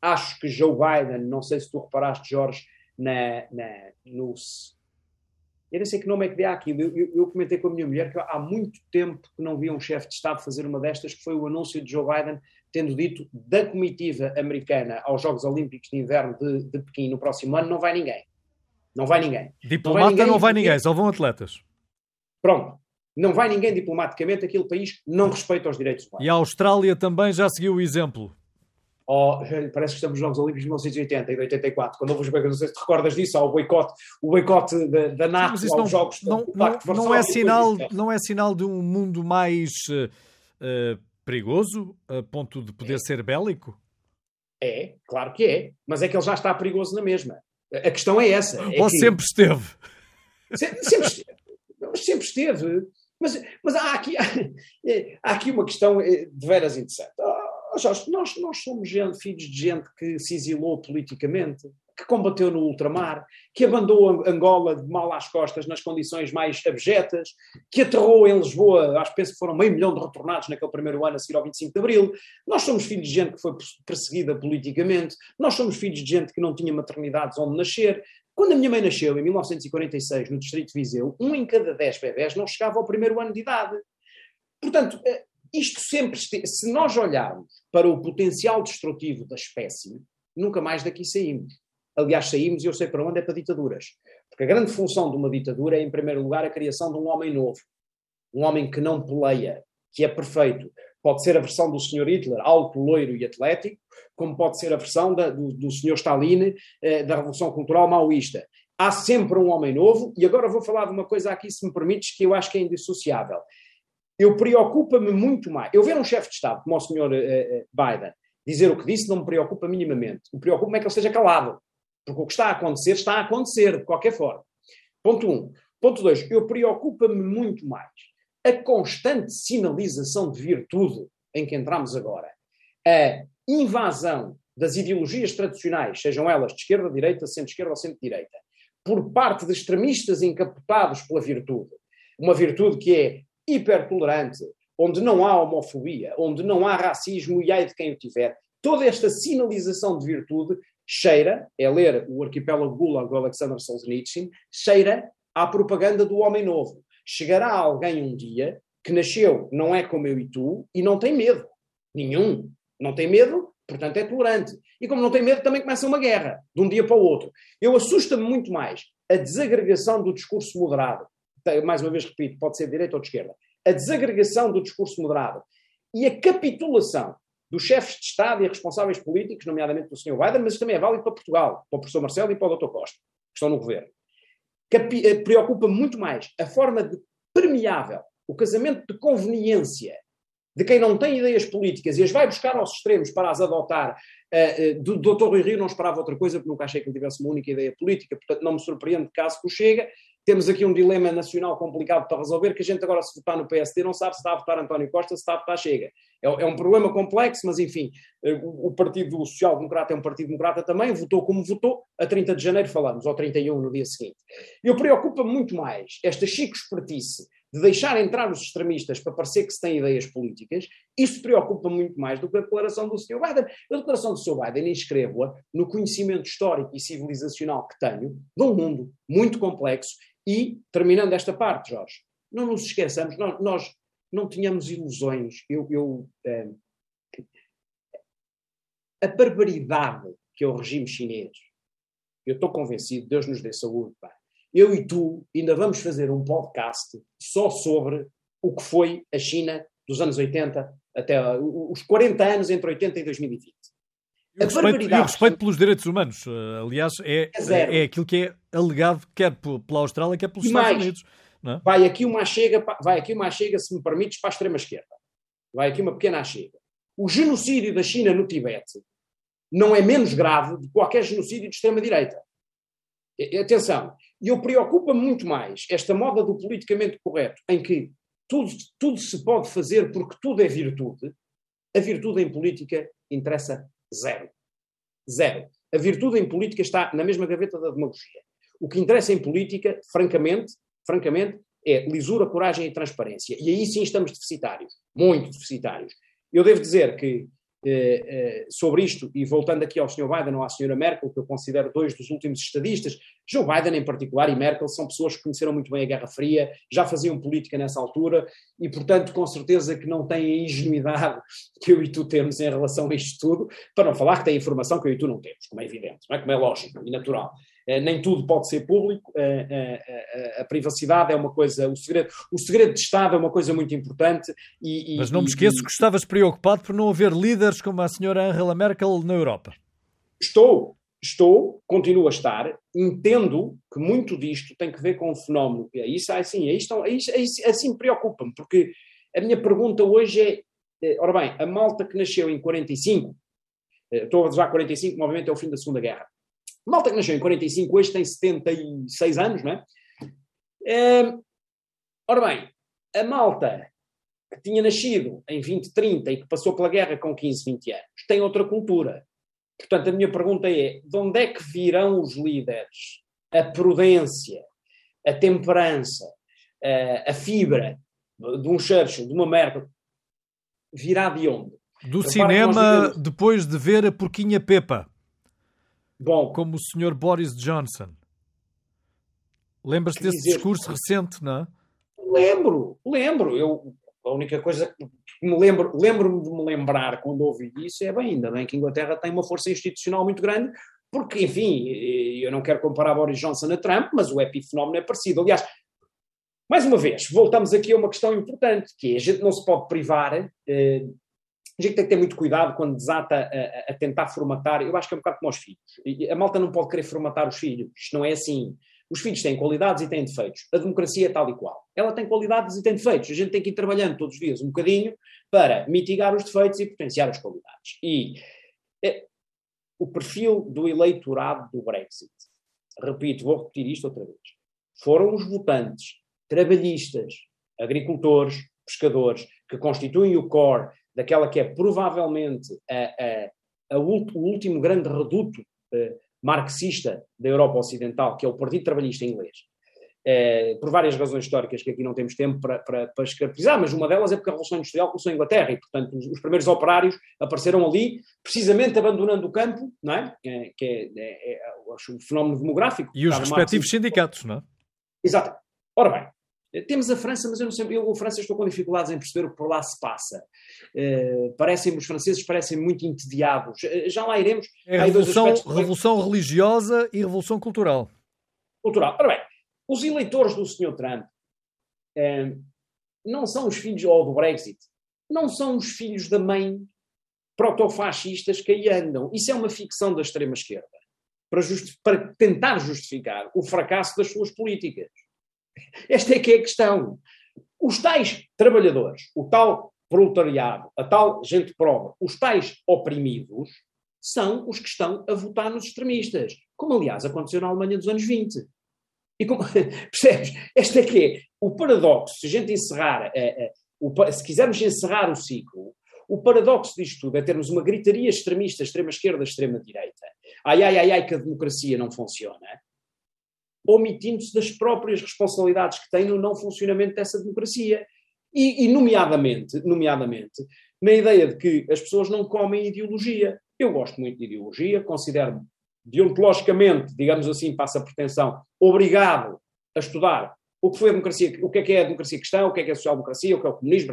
Acho que Joe Biden, não sei se tu reparaste, Jorge, na, na, no, eu não sei que nome é que dê àquilo. Eu, eu, eu, comentei com a minha mulher que há muito tempo que não via um chefe de Estado fazer uma destas, que foi o anúncio de Joe Biden tendo dito da comitiva americana aos Jogos Olímpicos de Inverno de, de Pequim no próximo ano, não vai ninguém. Não vai ninguém. Diplomata não vai ninguém, não vai ninguém só vão atletas. Pronto. Não vai ninguém diplomaticamente, aquele país não respeita os direitos humanos. E a Austrália também já seguiu o exemplo parece que estamos nos Jogos Olímpicos de 1980 e de 84, quando houve os boicotes, não sei se te recordas disso, ao boicote, o boicote da, da NATO aos não, Jogos não, não, não, é sinal, não é sinal de um mundo mais uh, perigoso, a ponto de poder é. ser bélico? É, claro que é, mas é que ele já está perigoso na mesma. A questão é essa. É Ou que... sempre esteve? Sempre, sempre esteve. Sempre esteve. Mas, mas há, aqui, há, há aqui uma questão de veras interessante. Jorge, nós, nós somos gente, filhos de gente que se exilou politicamente, que combateu no ultramar, que abandonou Angola de mal às costas nas condições mais abjetas, que aterrou em Lisboa, acho que penso que foram meio milhão de retornados naquele primeiro ano a seguir ao 25 de Abril. Nós somos filhos de gente que foi perseguida politicamente, nós somos filhos de gente que não tinha maternidades onde nascer. Quando a minha mãe nasceu, em 1946, no Distrito de Viseu, um em cada dez bebés não chegava ao primeiro ano de idade. Portanto, eh, isto sempre, se nós olharmos para o potencial destrutivo da espécie, nunca mais daqui saímos. Aliás, saímos e eu sei para onde é para ditaduras. Porque a grande função de uma ditadura é, em primeiro lugar, a criação de um homem novo. Um homem que não peleia, que é perfeito. Pode ser a versão do Sr. Hitler, alto, loiro e atlético, como pode ser a versão da, do, do Sr. Stalin, eh, da Revolução Cultural maoísta. Há sempre um homem novo, e agora vou falar de uma coisa aqui, se me permites, que eu acho que é indissociável eu preocupa-me muito mais. Eu ver um chefe de Estado como o senhor uh, Biden dizer o que disse não me preocupa minimamente. O preocupa-me é que ele esteja calado. Porque o que está a acontecer, está a acontecer, de qualquer forma. Ponto um. Ponto dois, eu preocupa-me muito mais a constante sinalização de virtude em que entramos agora. A invasão das ideologias tradicionais, sejam elas de esquerda, direita, centro-esquerda ou centro-direita, por parte de extremistas encapotados pela virtude. Uma virtude que é hipertolerante, onde não há homofobia, onde não há racismo e ai de quem o tiver, toda esta sinalização de virtude cheira, é ler o arquipélago Gulag do Alexander Solzhenitsyn, cheira à propaganda do homem novo. Chegará alguém um dia que nasceu, não é como eu e tu, e não tem medo. Nenhum. Não tem medo, portanto é tolerante. E como não tem medo, também começa uma guerra, de um dia para o outro. Eu assusta-me muito mais a desagregação do discurso moderado, mais uma vez repito, pode ser de direita ou de esquerda, a desagregação do discurso moderado e a capitulação dos chefes de Estado e responsáveis políticos, nomeadamente do Sr. Biden, mas isso também é válido para Portugal, para o professor Marcelo e para o Dr. Costa, que estão no governo. Eh, preocupa muito mais a forma de permeável, o casamento de conveniência de quem não tem ideias políticas e as vai buscar aos extremos para as adotar. Uh, uh, do Dr. Rui Rio não esperava outra coisa, porque nunca achei que ele tivesse uma única ideia política, portanto não me surpreende caso que o Chega temos aqui um dilema nacional complicado para resolver, que a gente agora, se votar no PSD, não sabe se está a votar António Costa, se está a votar Chega. É, é um problema complexo, mas enfim, eh, o, o Partido Social Democrata é um Partido Democrata também, votou como votou, a 30 de janeiro falamos, ou 31 no dia seguinte. Eu preocupa muito mais esta chico espertice de deixar entrar os extremistas para parecer que se tem ideias políticas, isso preocupa muito mais do que a declaração do Sr. Biden. A declaração do Sr. Biden inscrevo-a no conhecimento histórico e civilizacional que tenho de um mundo muito complexo e, terminando esta parte, Jorge, não nos esqueçamos, nós, nós não tínhamos ilusões. Eu, eu eh, a barbaridade que é o regime chinês, eu estou convencido, Deus nos dê saúde, pá, eu e tu ainda vamos fazer um podcast só sobre o que foi a China dos anos 80 até os 40 anos entre 80 e 2020. E o, respeito, e o respeito pelos direitos humanos, eh, aliás, é, é, é, aquilo que é alegado quer pela Austrália, quer pelos e Estados mais, Unidos. É? Vai aqui uma chega, vai aqui uma chega, se me permites, para a extrema esquerda. Vai aqui uma pequena chega. O genocídio da China no Tibete não é menos grave do que qualquer genocídio de extrema direita. Atenção, e eu preocupa muito mais esta moda do politicamente correto, em que tudo, tudo se pode fazer porque tudo é virtude. A virtude em política interessa zero. Zero. A virtude em política está na mesma gaveta da demagogia. O que interessa em política, francamente, francamente, é lisura, coragem e transparência. E aí sim estamos deficitários, muito deficitários. Eu devo dizer que eh, eh, sobre isto, e voltando aqui ao Sr. Biden ou à Sra. Merkel, que eu considero dois dos últimos estadistas, Joe Biden em particular e Merkel são pessoas que conheceram muito bem a Guerra Fria, já faziam política nessa altura e, portanto, com certeza que não têm a ingenuidade que eu e tu temos em relação a isto tudo, para não falar que têm informação que eu e tu não temos, como é evidente, não é? como é lógico e natural. Eh, nem tudo pode ser público, eh, eh, a privacidade é uma coisa, o segredo, o segredo de Estado é uma coisa muito importante. E, Mas não me esqueço e, que estavas preocupado por não haver líderes como a senhora Angela Merkel na Europa. Estou, estou, continuo a estar, entendo que muito disto tem que ver com o fenómeno. É isso, assim, é isto, é isto, é isso, assim preocupa-me, porque a minha pergunta hoje é, ora bem, a malta que nasceu em 45, estou a dizer 45, obviamente é o fim da Segunda Guerra, malta que nasceu em 45, hoje tem 76 anos, não é? é ora bem, a malta que tinha nascido em 2030 e que passou pela guerra com 15, 20 anos, tem outra cultura. Portanto, a minha pergunta é: de onde é que virão os líderes? A prudência, a temperança, a, a fibra de um Churchill, de uma Merkel, virá de onde? Do cinema, depois de ver a Porquinha Pepa. Bom, como o Sr. Boris Johnson. Lembras-te desse dizer, discurso recente, não é? Lembro, lembro. Eu, a única coisa que me lembro, lembro-me de me lembrar quando ouvi isso é bem, ainda bem que a Inglaterra tem uma força institucional muito grande, porque, enfim, eu não quero comparar Boris Johnson a Trump, mas o epifenómeno é parecido. Aliás, mais uma vez, voltamos aqui a uma questão importante, que é a gente não se pode privar eh, a gente tem que ter muito cuidado quando desata a, a, tentar formatar. Eu acho que é um bocado como os filhos. A malta não pode querer formatar os filhos. Isto não é assim. Os filhos têm qualidades e têm defeitos. A democracia é tal e qual. Ela tem qualidades e tem defeitos. A gente tem que ir trabalhando todos os dias um bocadinho para mitigar os defeitos e potenciar as qualidades. E é, o perfil do eleitorado do Brexit, repito, vou repetir isto outra vez, foram os votantes trabalhistas, agricultores, pescadores, que constituem o core daquela que é provavelmente a, a, a o último grande reduto eh, marxista da Europa Ocidental, que é o Partido Trabalhista Inglês, eh, por várias razões históricas que aqui não temos tempo para, para, para mas uma delas é porque a Revolução Industrial começou em Inglaterra e, portanto, os, os primeiros operários apareceram ali, precisamente abandonando o campo, não é? é que é, é, é, o fenómeno demográfico. E os respectivos sindicatos, não é? Exato. Ora bem, temos a França, mas eu não sei, eu, a França estou com dificuldades em perceber o que por lá se passa. Uh, parecem os franceses parecem muito entediados. Uh, já lá iremos. É revolução, revolução religiosa e revolução cultural. Cultural. Ora bem, os eleitores do Sr. Trump uh, não são os filhos, ou do Brexit, não são os filhos da mãe protofascistas que aí andam. Isso é uma ficção da extrema-esquerda. Para, para tentar justificar o fracasso das suas políticas. Esta é que é a questão. Os tais trabalhadores, o tal proletariado, a tal gente pobre, os tais oprimidos, são os que estão a votar nos extremistas, como aliás aconteceu na Alemanha dos anos 20. E como, percebes? Este é que é o paradoxo. Se a gente encerrar, é, o, se quisermos encerrar o ciclo, o paradoxo disto tudo é termos uma gritaria extremista, extrema-esquerda, extrema-direita. Ai, ai, ai, ai, que a democracia não funciona. Omitindo-se das próprias responsabilidades que tem no não funcionamento dessa democracia. E, e, nomeadamente, nomeadamente, na ideia de que as pessoas não comem ideologia. Eu gosto muito de ideologia, considero-me deontologicamente, digamos assim, passa a pretensão, obrigado a estudar o que foi a democracia, o que é que é a democracia cristã, o que é que é a social-democracia, o que é o comunismo.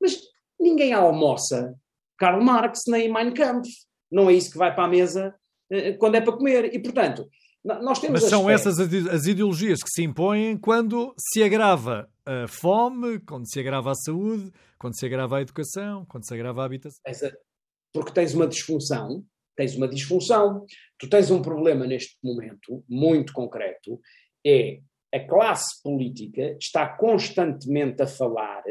Mas ninguém almoça Karl Marx nem Mein Kampf. Não é isso que vai para a mesa eh, quando é para comer. E, portanto, nós temos Mas são essas as ideologias que se impõem quando se agrava a fome, quando se agrava a saúde, quando se agrava a educação, quando se agrava a habitação. Porque tens uma disfunção, tens uma disfunção, tu tens um problema neste momento muito concreto, é a classe política está constantemente a falar,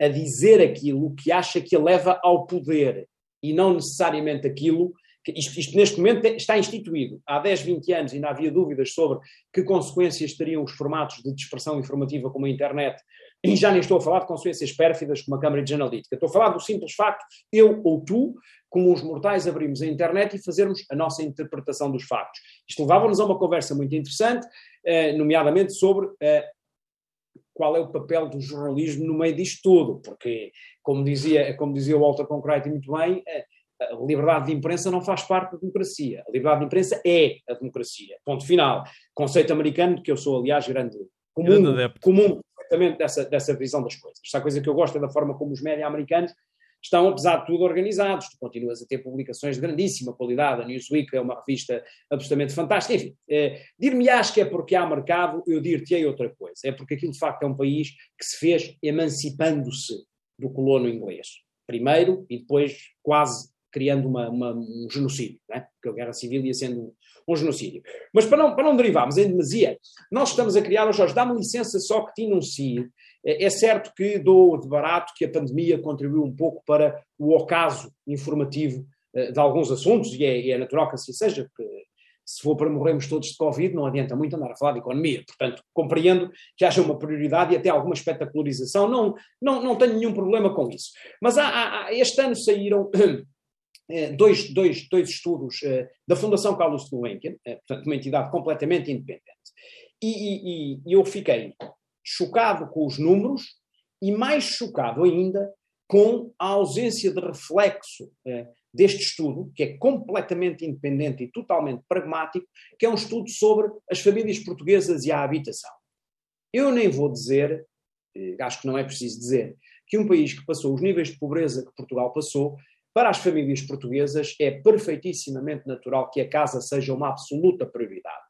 a dizer aquilo que acha que a leva ao poder e não necessariamente aquilo isto, isto, neste momento está instituído. Há 10, 20 anos ainda havia dúvidas sobre que consequências teriam os formatos de dispersão informativa como a internet, e já nem estou a falar de consequências pérfidas como a Cambridge Analytica. Estou a falar do simples facto, eu ou tu, como os mortais, abrimos a internet e fazermos a nossa interpretação dos factos. Isto levava-nos a uma conversa muito interessante, eh, nomeadamente sobre eh, qual é o papel do jornalismo no meio disto tudo, porque, como dizia, como dizia o Walter Concrete muito bem, eh, a liberdade de imprensa não faz parte da democracia. A liberdade de imprensa é a democracia. Ponto final. Conceito americano, que eu sou, aliás, grande comum, comum perfeitamente dessa, dessa visão das coisas. Esta coisa que eu gosto é da forma como os média americanos estão, apesar de tudo, organizados. Tu continuas a ter publicações de grandíssima qualidade. A Newsweek é uma revista absolutamente fantástica. Enfim, eh, dir-me-ás que é porque há mercado, eu dir-te-ei outra coisa. É porque aquilo, de facto, é um país que se fez emancipando-se do colono inglês. Primeiro e depois quase criando uma, uma, um genocídio, né? porque a guerra civil ia sendo um, genocídio. Mas para não, para não derivarmos em demasia, nós estamos a criar, Jorge, dá-me licença só que te enuncie. É, é certo que dou de barato que a pandemia contribuiu um pouco para o ocaso informativo uh, de alguns assuntos, e é, é, natural que assim seja, porque se for para morrermos todos de Covid, não adianta muito andar a falar de economia. Portanto, compreendo que haja uma prioridade e até alguma espetacularização. Não, não, não tenho nenhum problema com isso. Mas há, há, este ano saíram Eh, dois, dois, dois estudos eh, da Fundação Carlos Gulbenkian, eh, portanto, uma entidade completamente independente. E, e, e, eu fiquei chocado com os números e mais chocado ainda com a ausência de reflexo deste estudo, que é completamente independente e totalmente pragmático, que é um estudo sobre as famílias portuguesas e a habitação. Eu nem vou dizer, acho que não é preciso dizer, que um país que passou os níveis de pobreza que Portugal passou para as famílias portuguesas é perfeitíssimamente natural que a casa seja uma absoluta prioridade.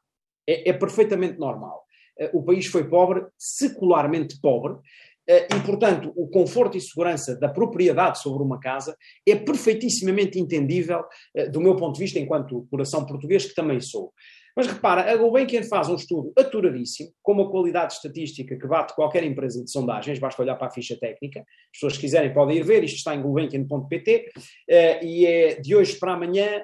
É, é perfeitamente normal. Eh, o país foi pobre, secularmente pobre, eh, e, portanto, o conforto e segurança da propriedade sobre uma casa é perfeitíssimamente entendível, eh, do meu ponto de vista, enquanto coração português, que também sou. Mas repara, a Gulbenkian faz um estudo aturadíssimo, com uma qualidade estatística que bate qualquer empresa de sondagens, basta olhar para a ficha técnica, as pessoas que quiserem podem ir ver, isto está em gulbenkian.pt, eh, e é de hoje para amanhã,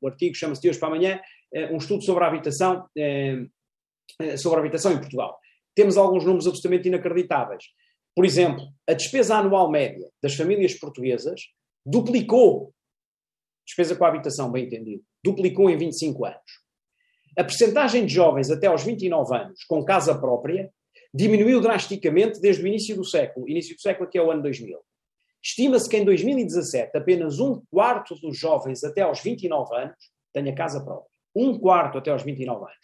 o artigo chama-se de hoje para amanhã, uh, um estudo sobre a habitação, uh, sobre a habitação em Portugal. Temos alguns números absolutamente inacreditáveis. Por exemplo, a despesa anual média das famílias portuguesas duplicou, despesa com a habitação, bem entendido, duplicou em 25 anos. A percentagem de jovens até aos 29 anos com casa própria diminuiu drasticamente desde o início do século, início do século que é o ano 2000. Estima-se que em 2017 apenas um quarto dos jovens até aos 29 anos tenha casa própria. Um quarto até aos 29 anos.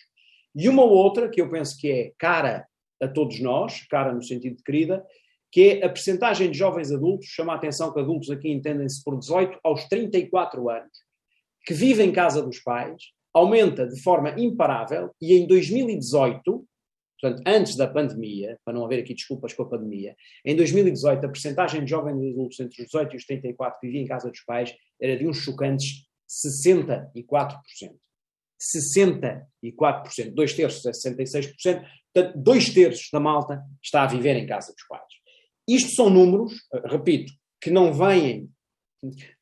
E uma outra, que eu penso que é cara a todos nós, cara no sentido de querida, que é a percentagem de jovens adultos, chama a atenção que adultos aqui entendem-se por 18 aos 34 anos, que vivem em casa dos pais aumenta de forma imparável e em 2018, portanto, antes da pandemia, para não haver aqui desculpas com a pandemia, em 2018 a percentagem de jovens adultos entre os 18 e os 34 que viviam em casa dos pais era de uns chocantes 64%. 64%, dois terços é 66%, portanto, dois terços da malta está a viver em casa dos pais. Isto são números, repito, que não vêm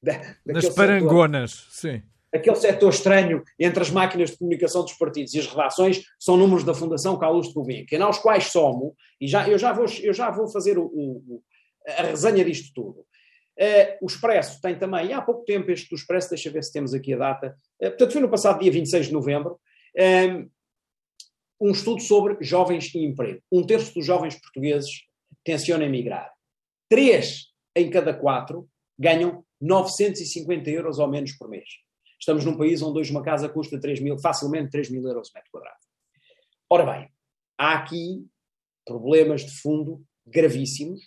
da, das parangonas, setor, sim aquele setor estranho entre as máquinas de comunicação dos partidos e as redações são números da Fundação Carlos de Gulbenkian, aos quais somo, e já, eu, já vou, eu já vou fazer o, o, a resenha disto tudo, Uh, o Expresso tem também, há pouco tempo este do Expresso, deixa ver se temos aqui a data, uh, portanto foi no passado dia 26 de novembro, um, um estudo sobre jovens e emprego. Um terço dos jovens portugueses tenciona emigrar. Três em cada quatro ganham 950 euros ou menos por mês. Estamos num país onde hoje uma casa custa 3 mil, facilmente 3 mil euros metro quadrado. Ora bem, há aqui problemas de fundo gravíssimos,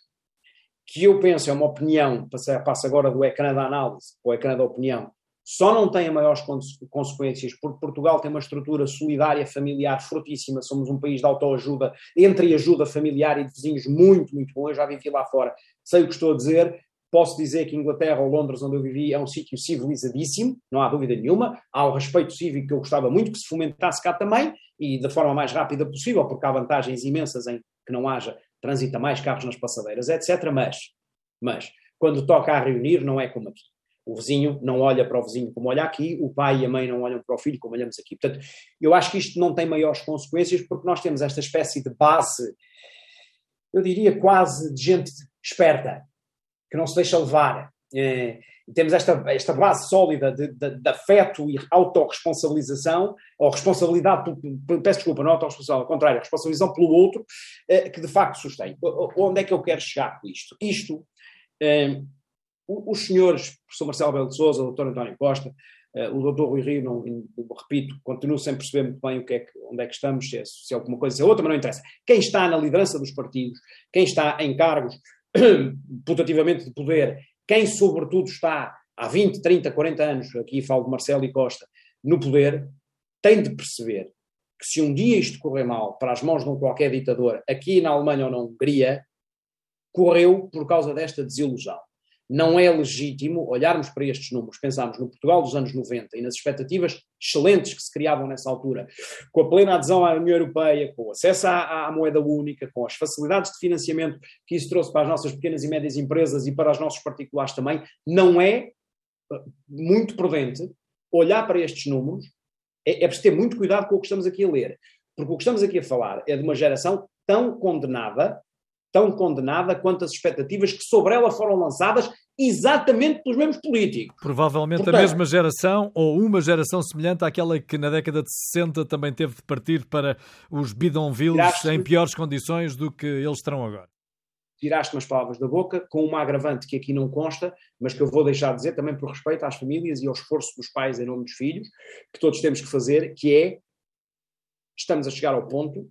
que eu penso, é uma opinião, passa agora do ecrã da análise para o ecrã da opinião, só não tem maiores consequências porque Portugal tem uma estrutura solidária, familiar fortíssima, somos um país de autoajuda, entre ajuda familiar e de vizinhos muito, muito bom, eu já vivi lá fora, sei o que estou a dizer, posso dizer que Inglaterra ou Londres, onde eu vivi, é um sítio civilizadíssimo, não há dúvida nenhuma, há um respeito cívico que eu gostava muito que se fomentasse cá também, e da forma mais rápida possível, porque há vantagens imensas em que não haja transita mais carros nas passadeiras, etc. Mas, mas, quando toca a reunir, não é como aqui. O vizinho não olha para o vizinho como olha aqui, o pai e a mãe não olham para o filho como olhamos aqui. Portanto, eu acho que isto não tem maiores consequências porque nós temos esta espécie de base, eu diria quase de gente esperta, que não se deixa levar. É, temos esta, esta base sólida de, de, de afeto e autorresponsabilização, ou responsabilidade, peço desculpa, não é autorresponsabilização, ao contrário, responsabilização pelo outro, é, que de facto sustém. Onde é que eu quero chegar com isto? Isto é, os senhores, professor Marcelo Belo de Souza, doutor António Costa, uh, o doutor Rui Rio, não, repito, continuo sem perceber muito bem o que é que, onde é que estamos, se é, se é alguma coisa, se é outra, mas não interessa. Quem está na liderança dos partidos, quem está em cargos putativamente de poder, quem sobretudo está há 20, 30, 40 anos, aqui falo de Marcelo e Costa, no poder, tem de perceber que se um dia isto correr mal para as mãos de um qualquer ditador, aqui na Alemanha ou na Hungria, correu por causa desta desilusão não é legítimo olharmos para estes números, pensarmos no Portugal dos anos 90 e nas expectativas excelentes que se criavam nessa altura, com a plena adesão à União Europeia, com o acesso à, à, moeda única, com as facilidades de financiamento que isso trouxe para as nossas pequenas e médias empresas e para os nossos particulares também, não é eh, muito prudente olhar para estes números, é, é preciso ter muito cuidado com o que estamos aqui a ler, porque o que estamos aqui a falar é de uma geração tão condenada tão condenada quanto as expectativas que sobre ela foram lançadas exatamente pelos mesmos políticos. Provavelmente Portanto, a mesma geração ou uma geração semelhante àquela que na década de 60 também teve de partir para os bidonvilles em piores condições do que eles estão agora. Tiraste umas palavras da boca com uma agravante que aqui não consta, mas que eu vou deixar de dizer também por respeito às famílias e ao esforço dos pais em nome dos filhos, que todos temos que fazer, que é estamos a chegar ao ponto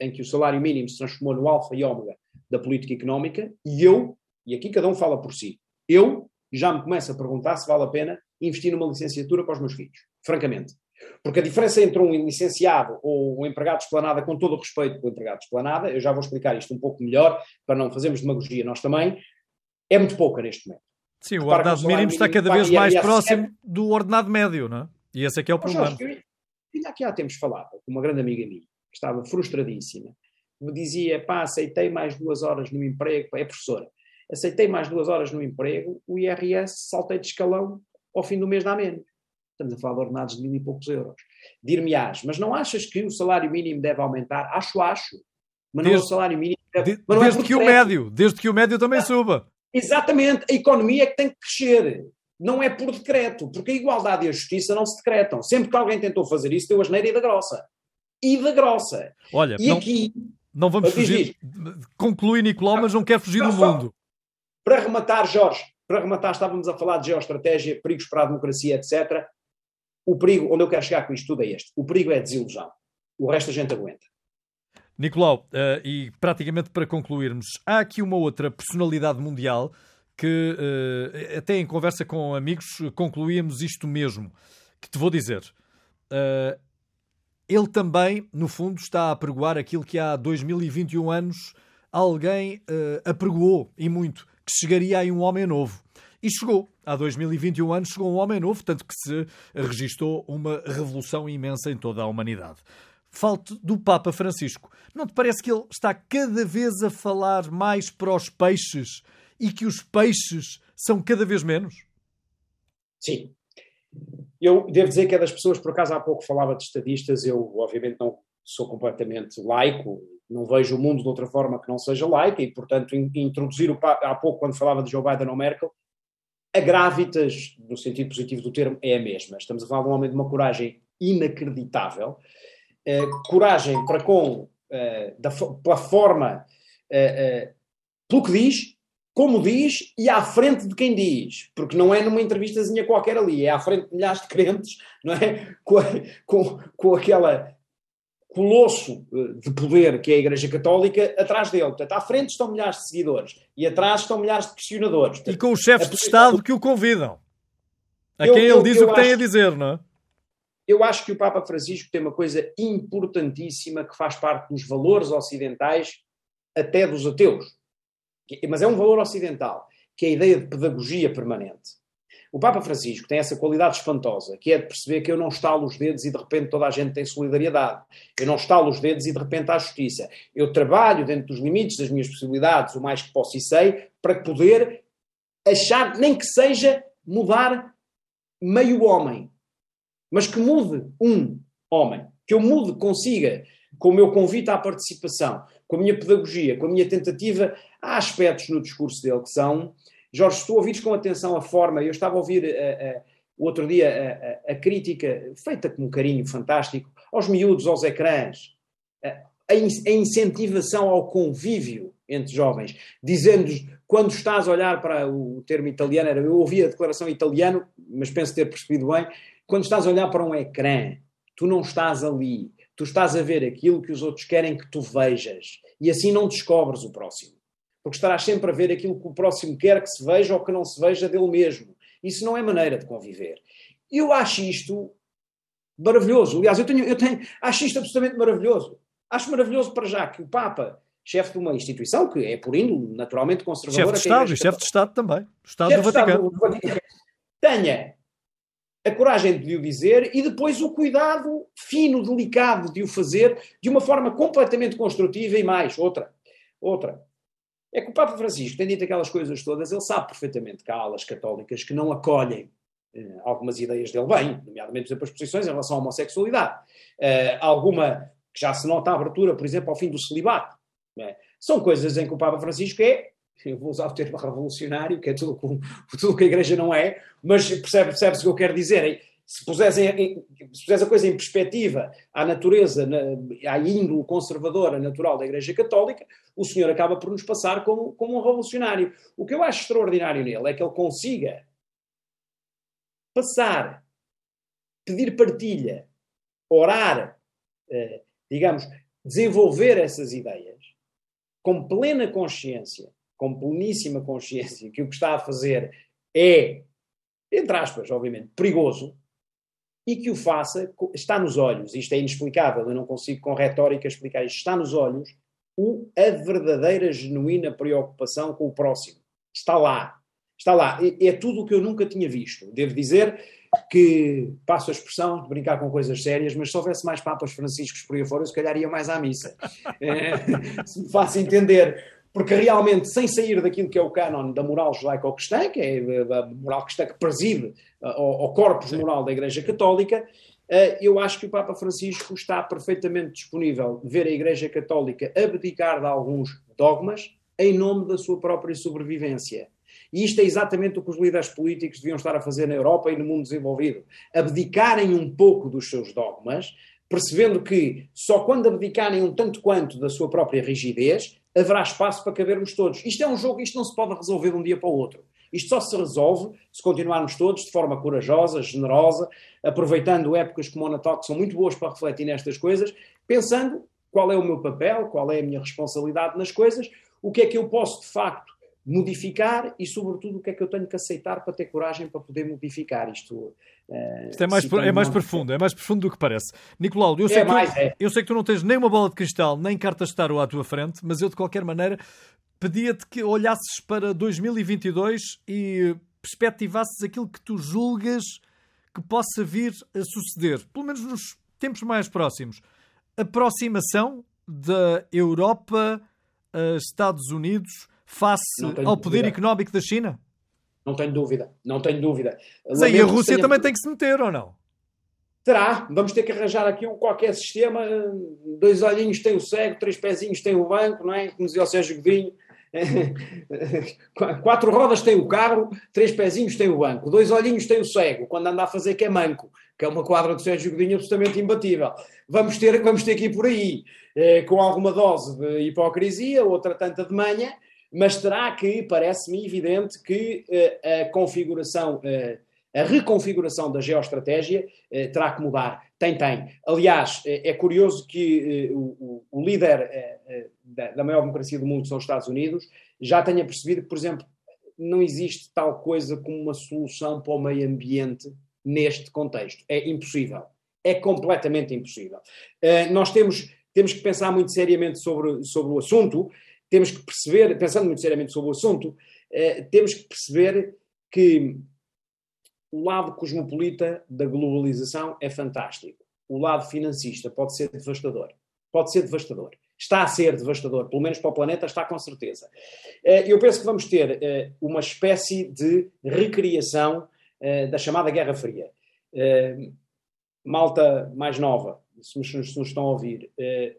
em que o salário mínimo se transformou no alfa e ômega da política económica e eu, e aqui cada um fala por si, eu já me começo a perguntar se vale a pena investir numa licenciatura para os meus filhos, francamente. Porque a diferença entre um licenciado ou um empregado de esplanada, com todo o respeito pelo empregado de esplanada, eu já vou explicar isto um pouco melhor, para não fazermos demagogia nós também, é muito pouca neste momento. Sim, o ordenado mínimo, mínimo está cada vez mais próximo do ordenado médio, não é? E esse é que é o problema. Jorge, ainda aqui há tempos falava com uma grande amiga minha, que estava frustradíssima, me dizia, pá, aceitei mais duas horas no emprego, é professora, aceitei mais duas horas no emprego, o IRS saltei de escalão, ao fim do mês dá menos. Estamos a falar de ordenados de mil e poucos euros. Dir-me-ás, mas não achas que o salário mínimo deve aumentar? Acho, acho. Mas desde, não é o salário mínimo. Deve, de, desde é que o médio, desde que o médio também suba. Exatamente, a economia é que tem que crescer. Não é por decreto, porque a igualdade e a justiça não se decretam. Sempre que alguém tentou fazer isso, deu a geneira e da grossa. E da grossa. Olha, e não, aqui. Não vamos fugir. Conclui, Nicolau, mas não quer fugir não, do mundo. Para rematar, Jorge, para rematar, estávamos a falar de geoestratégia, perigos para a democracia, etc. O perigo, onde eu quero chegar com isto tudo é este: o perigo é a desilusão. O resto a gente aguenta. Nicolau, uh, e praticamente para concluirmos, há aqui uma outra personalidade mundial que, uh, até em conversa com amigos, concluímos isto mesmo, que te vou dizer. Uh, ele também, no fundo, está a apregoar aquilo que há 2021 anos alguém apregoou, e muito, que chegaria aí um homem novo. E chegou. Há 2021 anos chegou um homem novo, tanto que se registou uma revolução imensa em toda a humanidade. Falte do Papa Francisco. Não te parece que ele está cada vez a falar mais para os peixes e que os peixes são cada vez menos? Sim. Eu devo dizer que é das pessoas, por acaso há pouco falava de estadistas, eu obviamente não sou completamente laico, não vejo o mundo de outra forma que não seja laica e, portanto, introduzir o há pouco, quando falava de Joe Biden ou Merkel, a grávidas, no sentido positivo do termo, é a mesma. Estamos a falar de um homem de uma coragem inacreditável, uh, coragem para com, uh, da, pela forma, uh, pelo que diz, como diz e à frente de quem diz, porque não é numa entrevistazinha qualquer ali, é à frente de milhares de crentes, não é? Com, com, com aquela colosso de poder que é a Igreja Católica atrás dele. Portanto, à frente estão milhares de seguidores e atrás estão milhares de questionadores. Portanto, e com os chefes de Estado que o convidam. A eu, quem ele diz o que acho, tem a dizer, não é? Eu acho que o Papa Francisco tem uma coisa importantíssima que faz parte dos valores ocidentais, até dos ateus. Mas é um valor ocidental, que é a ideia de pedagogia permanente. O Papa Francisco tem essa qualidade espantosa, que é de perceber que eu não estalo os dedos e de repente toda a gente tem solidariedade. Eu não estalo os dedos e de repente há justiça. Eu trabalho dentro dos limites das minhas possibilidades, o mais que posso e sei, para poder achar, nem que seja mudar meio homem, mas que mude um homem, que eu mude, consiga, com o meu convite à participação, com a minha pedagogia, com a minha tentativa, há aspectos no discurso dele que são. Jorge, tu ouvires com atenção a forma, eu estava a ouvir uh, uh, o outro dia a, a, a, crítica, feita com um carinho fantástico, aos miúdos, aos ecrãs, a, in, a incentivação ao convívio entre jovens, dizendo-lhes, quando estás a olhar para o termo italiano, eu ouvi a declaração italiano, mas penso ter percebido bem, quando estás a olhar para um ecrã, tu não estás ali, tu estás a ver aquilo que os outros querem que tu vejas, e assim não descobres o próximo. Porque estarás sempre a ver aquilo que o próximo quer que se veja ou que não se veja dele mesmo. Isso não é maneira de conviver. Eu acho isto maravilhoso. Aliás, eu, tenho, eu tenho, acho isto absolutamente maravilhoso. Acho maravilhoso para já que o Papa, chefe de uma instituição que é por índole naturalmente conservadora... Chefe de Estado, e chefe de Estado também. Estado chefe do Vaticano. do Vaticano. Tenha a coragem de o dizer e depois o cuidado fino, delicado de o fazer de uma forma completamente construtiva e mais, outra, outra. É que o Papa Francisco tem dito aquelas coisas todas, ele sabe perfeitamente que há alas católicas que não acolhem eh, algumas ideias dele bem, nomeadamente, por exemplo, as posições em relação à homossexualidade. Uh, alguma que já se nota a abertura, por exemplo, ao fim do celibato. É? São coisas em que o Papa Francisco é eu vou usar o termo revolucionário, que é tudo, tudo que a Igreja não é, mas percebe, percebe-se o que eu quero dizer. Se pusesse, se pusesse a coisa em perspectiva à natureza, à índole conservadora natural da Igreja Católica, o Senhor acaba por nos passar como, como um revolucionário. O que eu acho extraordinário nele é que ele consiga passar, pedir partilha, orar, eh, digamos, desenvolver essas ideias com plena consciência com pleníssima consciência que o que está a fazer é, entre aspas, obviamente, perigoso, e que o faça, está nos olhos, isto é inexplicável, eu não consigo com retórica explicar isto, está nos olhos o, a verdadeira, genuína preocupação com o próximo. Está lá. Está lá. É, é tudo o que eu nunca tinha visto. Devo dizer que, passo a expressão de brincar com coisas sérias, mas se houvesse mais papas franciscos por aí fora, eu se calhar ia mais à missa. É, se me faço entender porque realmente, sem sair daquilo que é o canon da moral judaico-cristã, que é a moral cristã que preside uh, ao corpus moral da Igreja Católica, uh, eu acho que o Papa Francisco está perfeitamente disponível de ver a Igreja Católica abdicar de alguns dogmas em nome da sua própria sobrevivência. E isto é exatamente o que os líderes políticos deviam estar a fazer na Europa e no mundo desenvolvido. Abdicarem um pouco dos seus dogmas, percebendo que só quando abdicarem um tanto quanto da sua própria rigidez haverá espaço para cabermos todos. Isto é um jogo, isto não se pode resolver de um dia para o outro. Isto só se resolve se continuarmos todos de forma corajosa, generosa, aproveitando épocas como o Natal, que são muito boas para refletir nestas coisas, pensando qual é o meu papel, qual é a minha responsabilidade nas coisas, o que é que eu posso de facto modificar e, sobretudo, o que é que eu tenho que aceitar para ter coragem para poder modificar isto. Uh, isto é mais, é mais profundo, é mais profundo do que parece. Nicolau, eu, é sei mais, tu, é. eu sei que tu não tens nem uma bola de cristal, nem cartas de tarot à tua frente, mas eu, de qualquer maneira, pedia-te que olhasses para 2022 e perspectivasses aquilo que tu julgas que possa vir a suceder, pelo menos nos tempos mais próximos. Aproximação da Europa a Estados Unidos face ao poder dúvida. económico da China? Não tenho dúvida, não tenho dúvida. Mas aí a Rússia tenha... também tem que se meter, ou não? Terá, vamos ter que arranjar aqui um qualquer sistema, dois olhinhos tem o cego, três pezinhos tem o banco, não é? Como dizia o Sérgio Godinho, Quatro rodas tem o carro, três pezinhos tem o banco, dois olhinhos tem o cego, quando anda a fazer que é manco, que é uma quadra do Sérgio Godinho absolutamente imbatível. Vamos ter, vamos ter que ir por aí, eh, com alguma dose de hipocrisia, outra tanta de manha, mas terá que, parece-me evidente, que eh, a configuração, eh, a reconfiguração da geoestratégia eh, terá que mudar. Tem, tem. Aliás, é curioso que o, o, líder da, maior democracia do mundo, são os Estados Unidos, já tenha percebido que, por exemplo, não existe tal coisa como uma solução para o meio ambiente neste contexto. É impossível. É completamente impossível. nós temos, temos que pensar muito seriamente sobre, sobre o assunto temos que perceber, pensando muito seriamente sobre o assunto, eh, temos que perceber que o lado cosmopolita da globalização é fantástico. O lado financista pode ser devastador. Pode ser devastador. Está a ser devastador, pelo menos para o planeta, está com certeza. Eh, eu penso que vamos ter eh, uma espécie de recriação eh, da chamada Guerra Fria. Malta mais nova, se nos, nos estão a ouvir,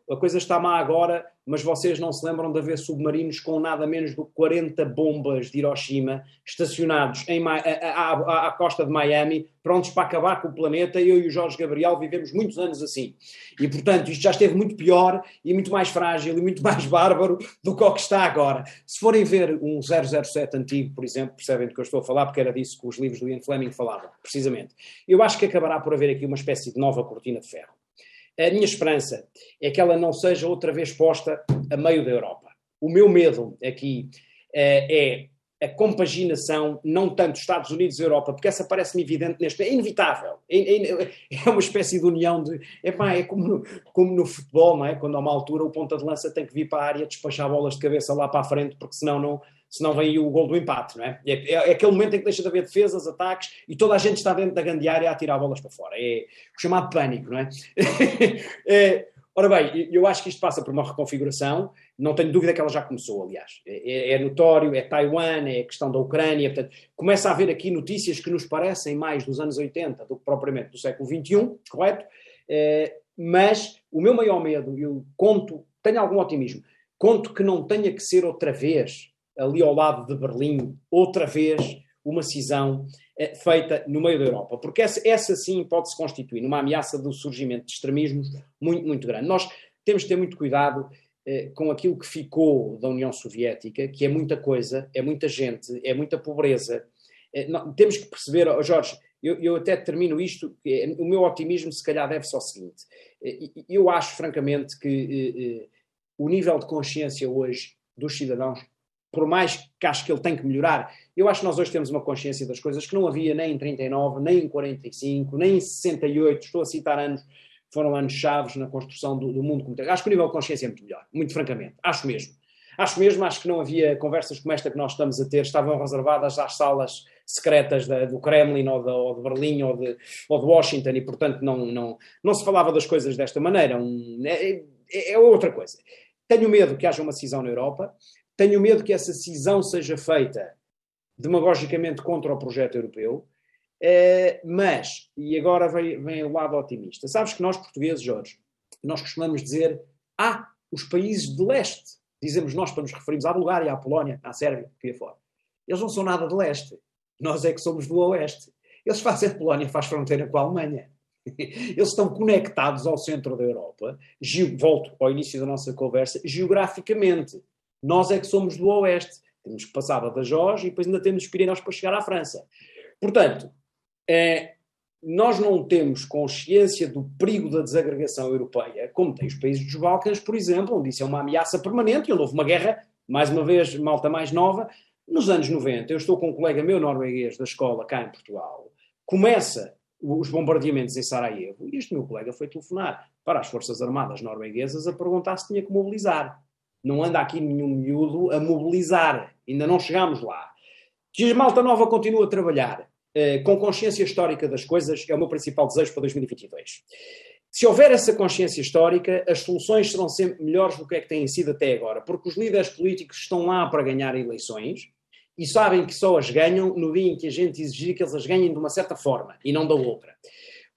a coisa está má agora mas vocês não se lembram de haver submarinos com nada menos do que 40 bombas de Hiroshima estacionados em, à, costa de Miami, prontos para acabar com o planeta. Eu e o Jorge Gabriel vivemos muitos anos assim. E, portanto, isto já esteve muito pior e muito mais frágil e muito mais bárbaro do que o que está agora. Se forem ver um 007 antigo, por exemplo, percebem do que eu estou a falar, porque era disso que os livros do Ian Fleming falavam, precisamente. Eu acho que acabará por haver aqui uma espécie de nova cortina de ferro. A minha esperança é que ela não seja outra vez posta a meio da Europa. O meu medo aqui é, é a compaginação, não tanto Estados Unidos e Europa, porque essa parece-me evidente neste. É inevitável. É, é, é, uma espécie de união de. Epá, é como no, como no futebol, não é? Quando a uma altura o ponta de lança tem que vir para a área despachar bolas de cabeça lá para a frente, porque senão não, senão vem aí o gol do empate, não é? É, é? é, aquele momento em que deixa de haver defesas, ataques e toda a gente está dentro da grande área a tirar bolas para fora. É o chamado pânico, não é? é ora bem, eu acho que isto passa por uma reconfiguração, não tenho dúvida que ela já começou, aliás. É, é, é notório, é Taiwan, é questão da Ucrânia, portanto, começa a haver aqui notícias que nos parecem mais dos anos 80 do que propriamente do século XXI, correto? É, mas o meu maior medo, eu conto, tenho algum otimismo, conto que não tenha que ser outra vez ali ao lado de Berlim, outra vez uma cisão eh, feita no meio da Europa, porque essa, essa sim pode se constituir numa ameaça do surgimento de extremismos muito, muito grande. Nós temos de ter muito cuidado eh, com aquilo que ficou da União Soviética, que é muita coisa, é muita gente, é muita pobreza. Eh, não, temos que perceber, oh Jorge, eu, eu, até termino isto, é, o meu otimismo se calhar deve-se ao seguinte. Eh, eu acho, francamente, que eh, o nível de consciência hoje dos cidadãos por mais que acho que ele tem que melhorar, eu acho que nós hoje temos uma consciência das coisas que não havia nem em 39, nem em 45, nem em 68, estou a citar anos, foram anos chaves na construção do, do mundo comunitário. Acho que o nível de consciência é muito melhor, muito francamente, acho mesmo. Acho mesmo, acho que não havia conversas como esta que nós estamos a ter, estavam reservadas às salas secretas da, do Kremlin ou de, ou de Berlim ou de, ou de, Washington e, portanto, não, não, não se falava das coisas desta maneira. Um, é, é, é outra coisa. Tenho medo que haja uma cisão na Europa. Tenho medo que essa cisão seja feita demagogicamente contra o projeto europeu, eh, mas, e agora vem, vem o lado otimista, sabes que nós portugueses, Jorge, nós costumamos dizer, ah, os países de leste, dizemos nós para nos referirmos à Bulgária, à Polónia, à Sérvia, que fora. Eles não são nada de leste, nós é que somos do oeste. Eles fazem, a Polónia faz fronteira com a Alemanha. Eles estão conectados ao centro da Europa, volto ao início da nossa conversa, geograficamente. Nós é que somos do Oeste. Temos que passar a Badajoz e depois ainda temos os Pirineus para chegar à França. Portanto, é, nós não temos consciência do perigo da desagregação europeia, como tem os países dos Balcãs, por exemplo, onde isso é uma ameaça permanente e onde houve uma guerra, mais uma vez, malta mais nova, nos anos 90. Eu estou com um colega meu norueguês da escola cá em Portugal. Começa os bombardeamentos em Sarajevo e este meu colega foi telefonar para as Forças Armadas norueguesas a perguntar se tinha que mobilizar. Não anda aqui nenhum miúdo a mobilizar. Ainda não chegámos lá. Que a malta nova continua a trabalhar eh, com consciência histórica das coisas é o meu principal desejo para 2022. Se houver essa consciência histórica, as soluções serão sempre melhores do que é que têm sido até agora, porque os líderes políticos estão lá para ganhar eleições e sabem que só as ganham no dia em que a gente exigir que eles as ganhem de uma certa forma e não da outra.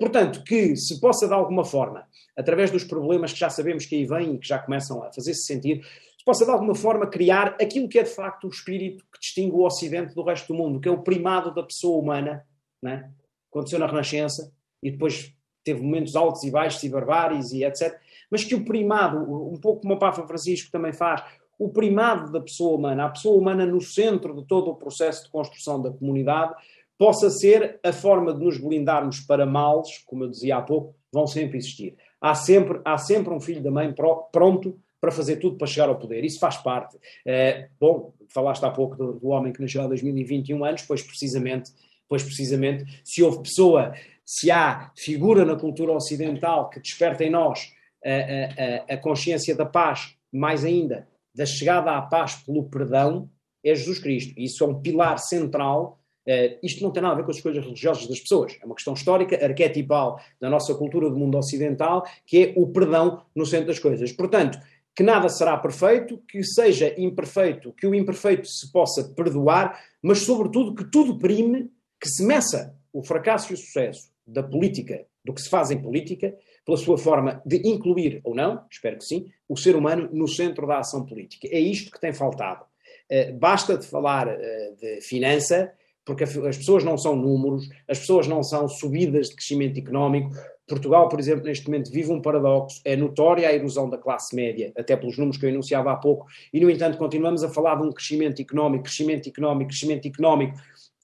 Portanto, que se possa de alguma forma, através dos problemas que já sabemos que aí vêm e que já começam a fazer-se sentir, se possa de alguma forma criar aquilo que é de facto o espírito que distingue o Ocidente do resto do mundo, que é o primado da pessoa humana, né? aconteceu na Renascença e depois teve momentos altos e baixos e barbáries e etc. Mas que o primado, um pouco como o Papa Francisco também faz, o primado da pessoa humana, a pessoa humana no centro de todo o processo de construção da comunidade, possa ser a forma de nos blindarmos para males, como eu dizia há pouco, vão sempre existir. Há sempre, há sempre um filho da mãe pronto para fazer tudo para chegar ao poder. Isso faz parte. É, bom, falaste há pouco do, do, homem que nasceu há 2021 anos, pois precisamente, pois precisamente, se houve pessoa, se há figura na cultura ocidental que desperta em nós a, a, a consciência da paz, mais ainda, da chegada à paz pelo perdão, é Jesus Cristo. Isso é um pilar central Uh, isto não tem nada a ver com as escolhas religiosas das pessoas, é uma questão histórica, arquetipal da nossa cultura do mundo ocidental, que é o perdão no centro das coisas. Portanto, que nada será perfeito, que seja imperfeito, que o imperfeito se possa perdoar, mas sobretudo que tudo prime, que se meça o fracasso e o sucesso da política, do que se faz em política, pela sua forma de incluir ou não, espero que sim, o ser humano no centro da ação política. É isto que tem faltado. Uh, basta de falar uh, de finança, porque as pessoas não são números, as pessoas não são subidas de crescimento económico. Portugal, por exemplo, neste momento vive um paradoxo, é notória a erosão da classe média, até pelos números que eu enunciava há pouco, e no entanto continuamos a falar de um crescimento económico, crescimento económico, crescimento económico.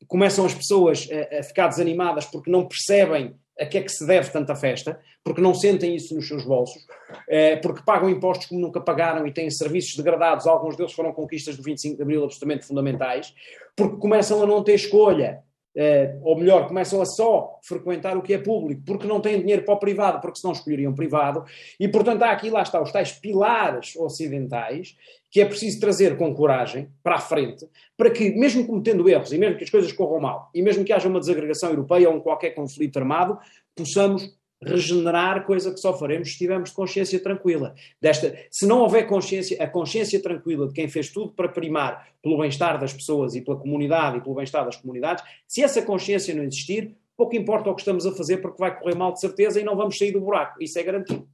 Começam as pessoas a, ficar desanimadas porque não percebem a que é que se deve tanta festa, porque não sentem isso nos seus bolsos, eh, porque pagam impostos como nunca pagaram e têm serviços degradados, alguns deles foram conquistas do 25 de Abril absolutamente fundamentais, porque começam a não ter escolha, eh, ou melhor, começam a só frequentar o que é público, porque não têm dinheiro para o privado, porque senão escolheriam privado, e portanto há aqui, lá está, os tais pilares ocidentais que é preciso trazer com coragem para a frente, para que, mesmo cometendo erros, e mesmo que as coisas corram mal, e mesmo que haja uma desagregação europeia ou um qualquer conflito armado, possamos regenerar, coisa que só faremos se tivermos consciência tranquila. Desta, se não houver consciência, a consciência tranquila de quem fez tudo para primar pelo bem-estar das pessoas e pela comunidade e pelo bem-estar das comunidades, se essa consciência não existir, pouco importa o que estamos a fazer porque vai correr mal de certeza e não vamos sair do buraco. Isso é garantido.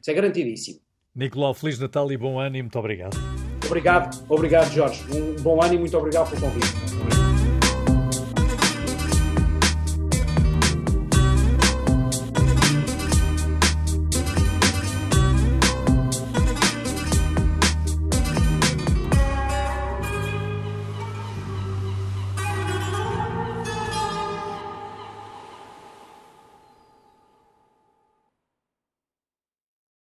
Isso é garantidíssimo. Nicolau, Feliz Natal e bom ano e muito obrigado. Obrigado, obrigado Jorge. Um bom ano e muito obrigado pelo convite.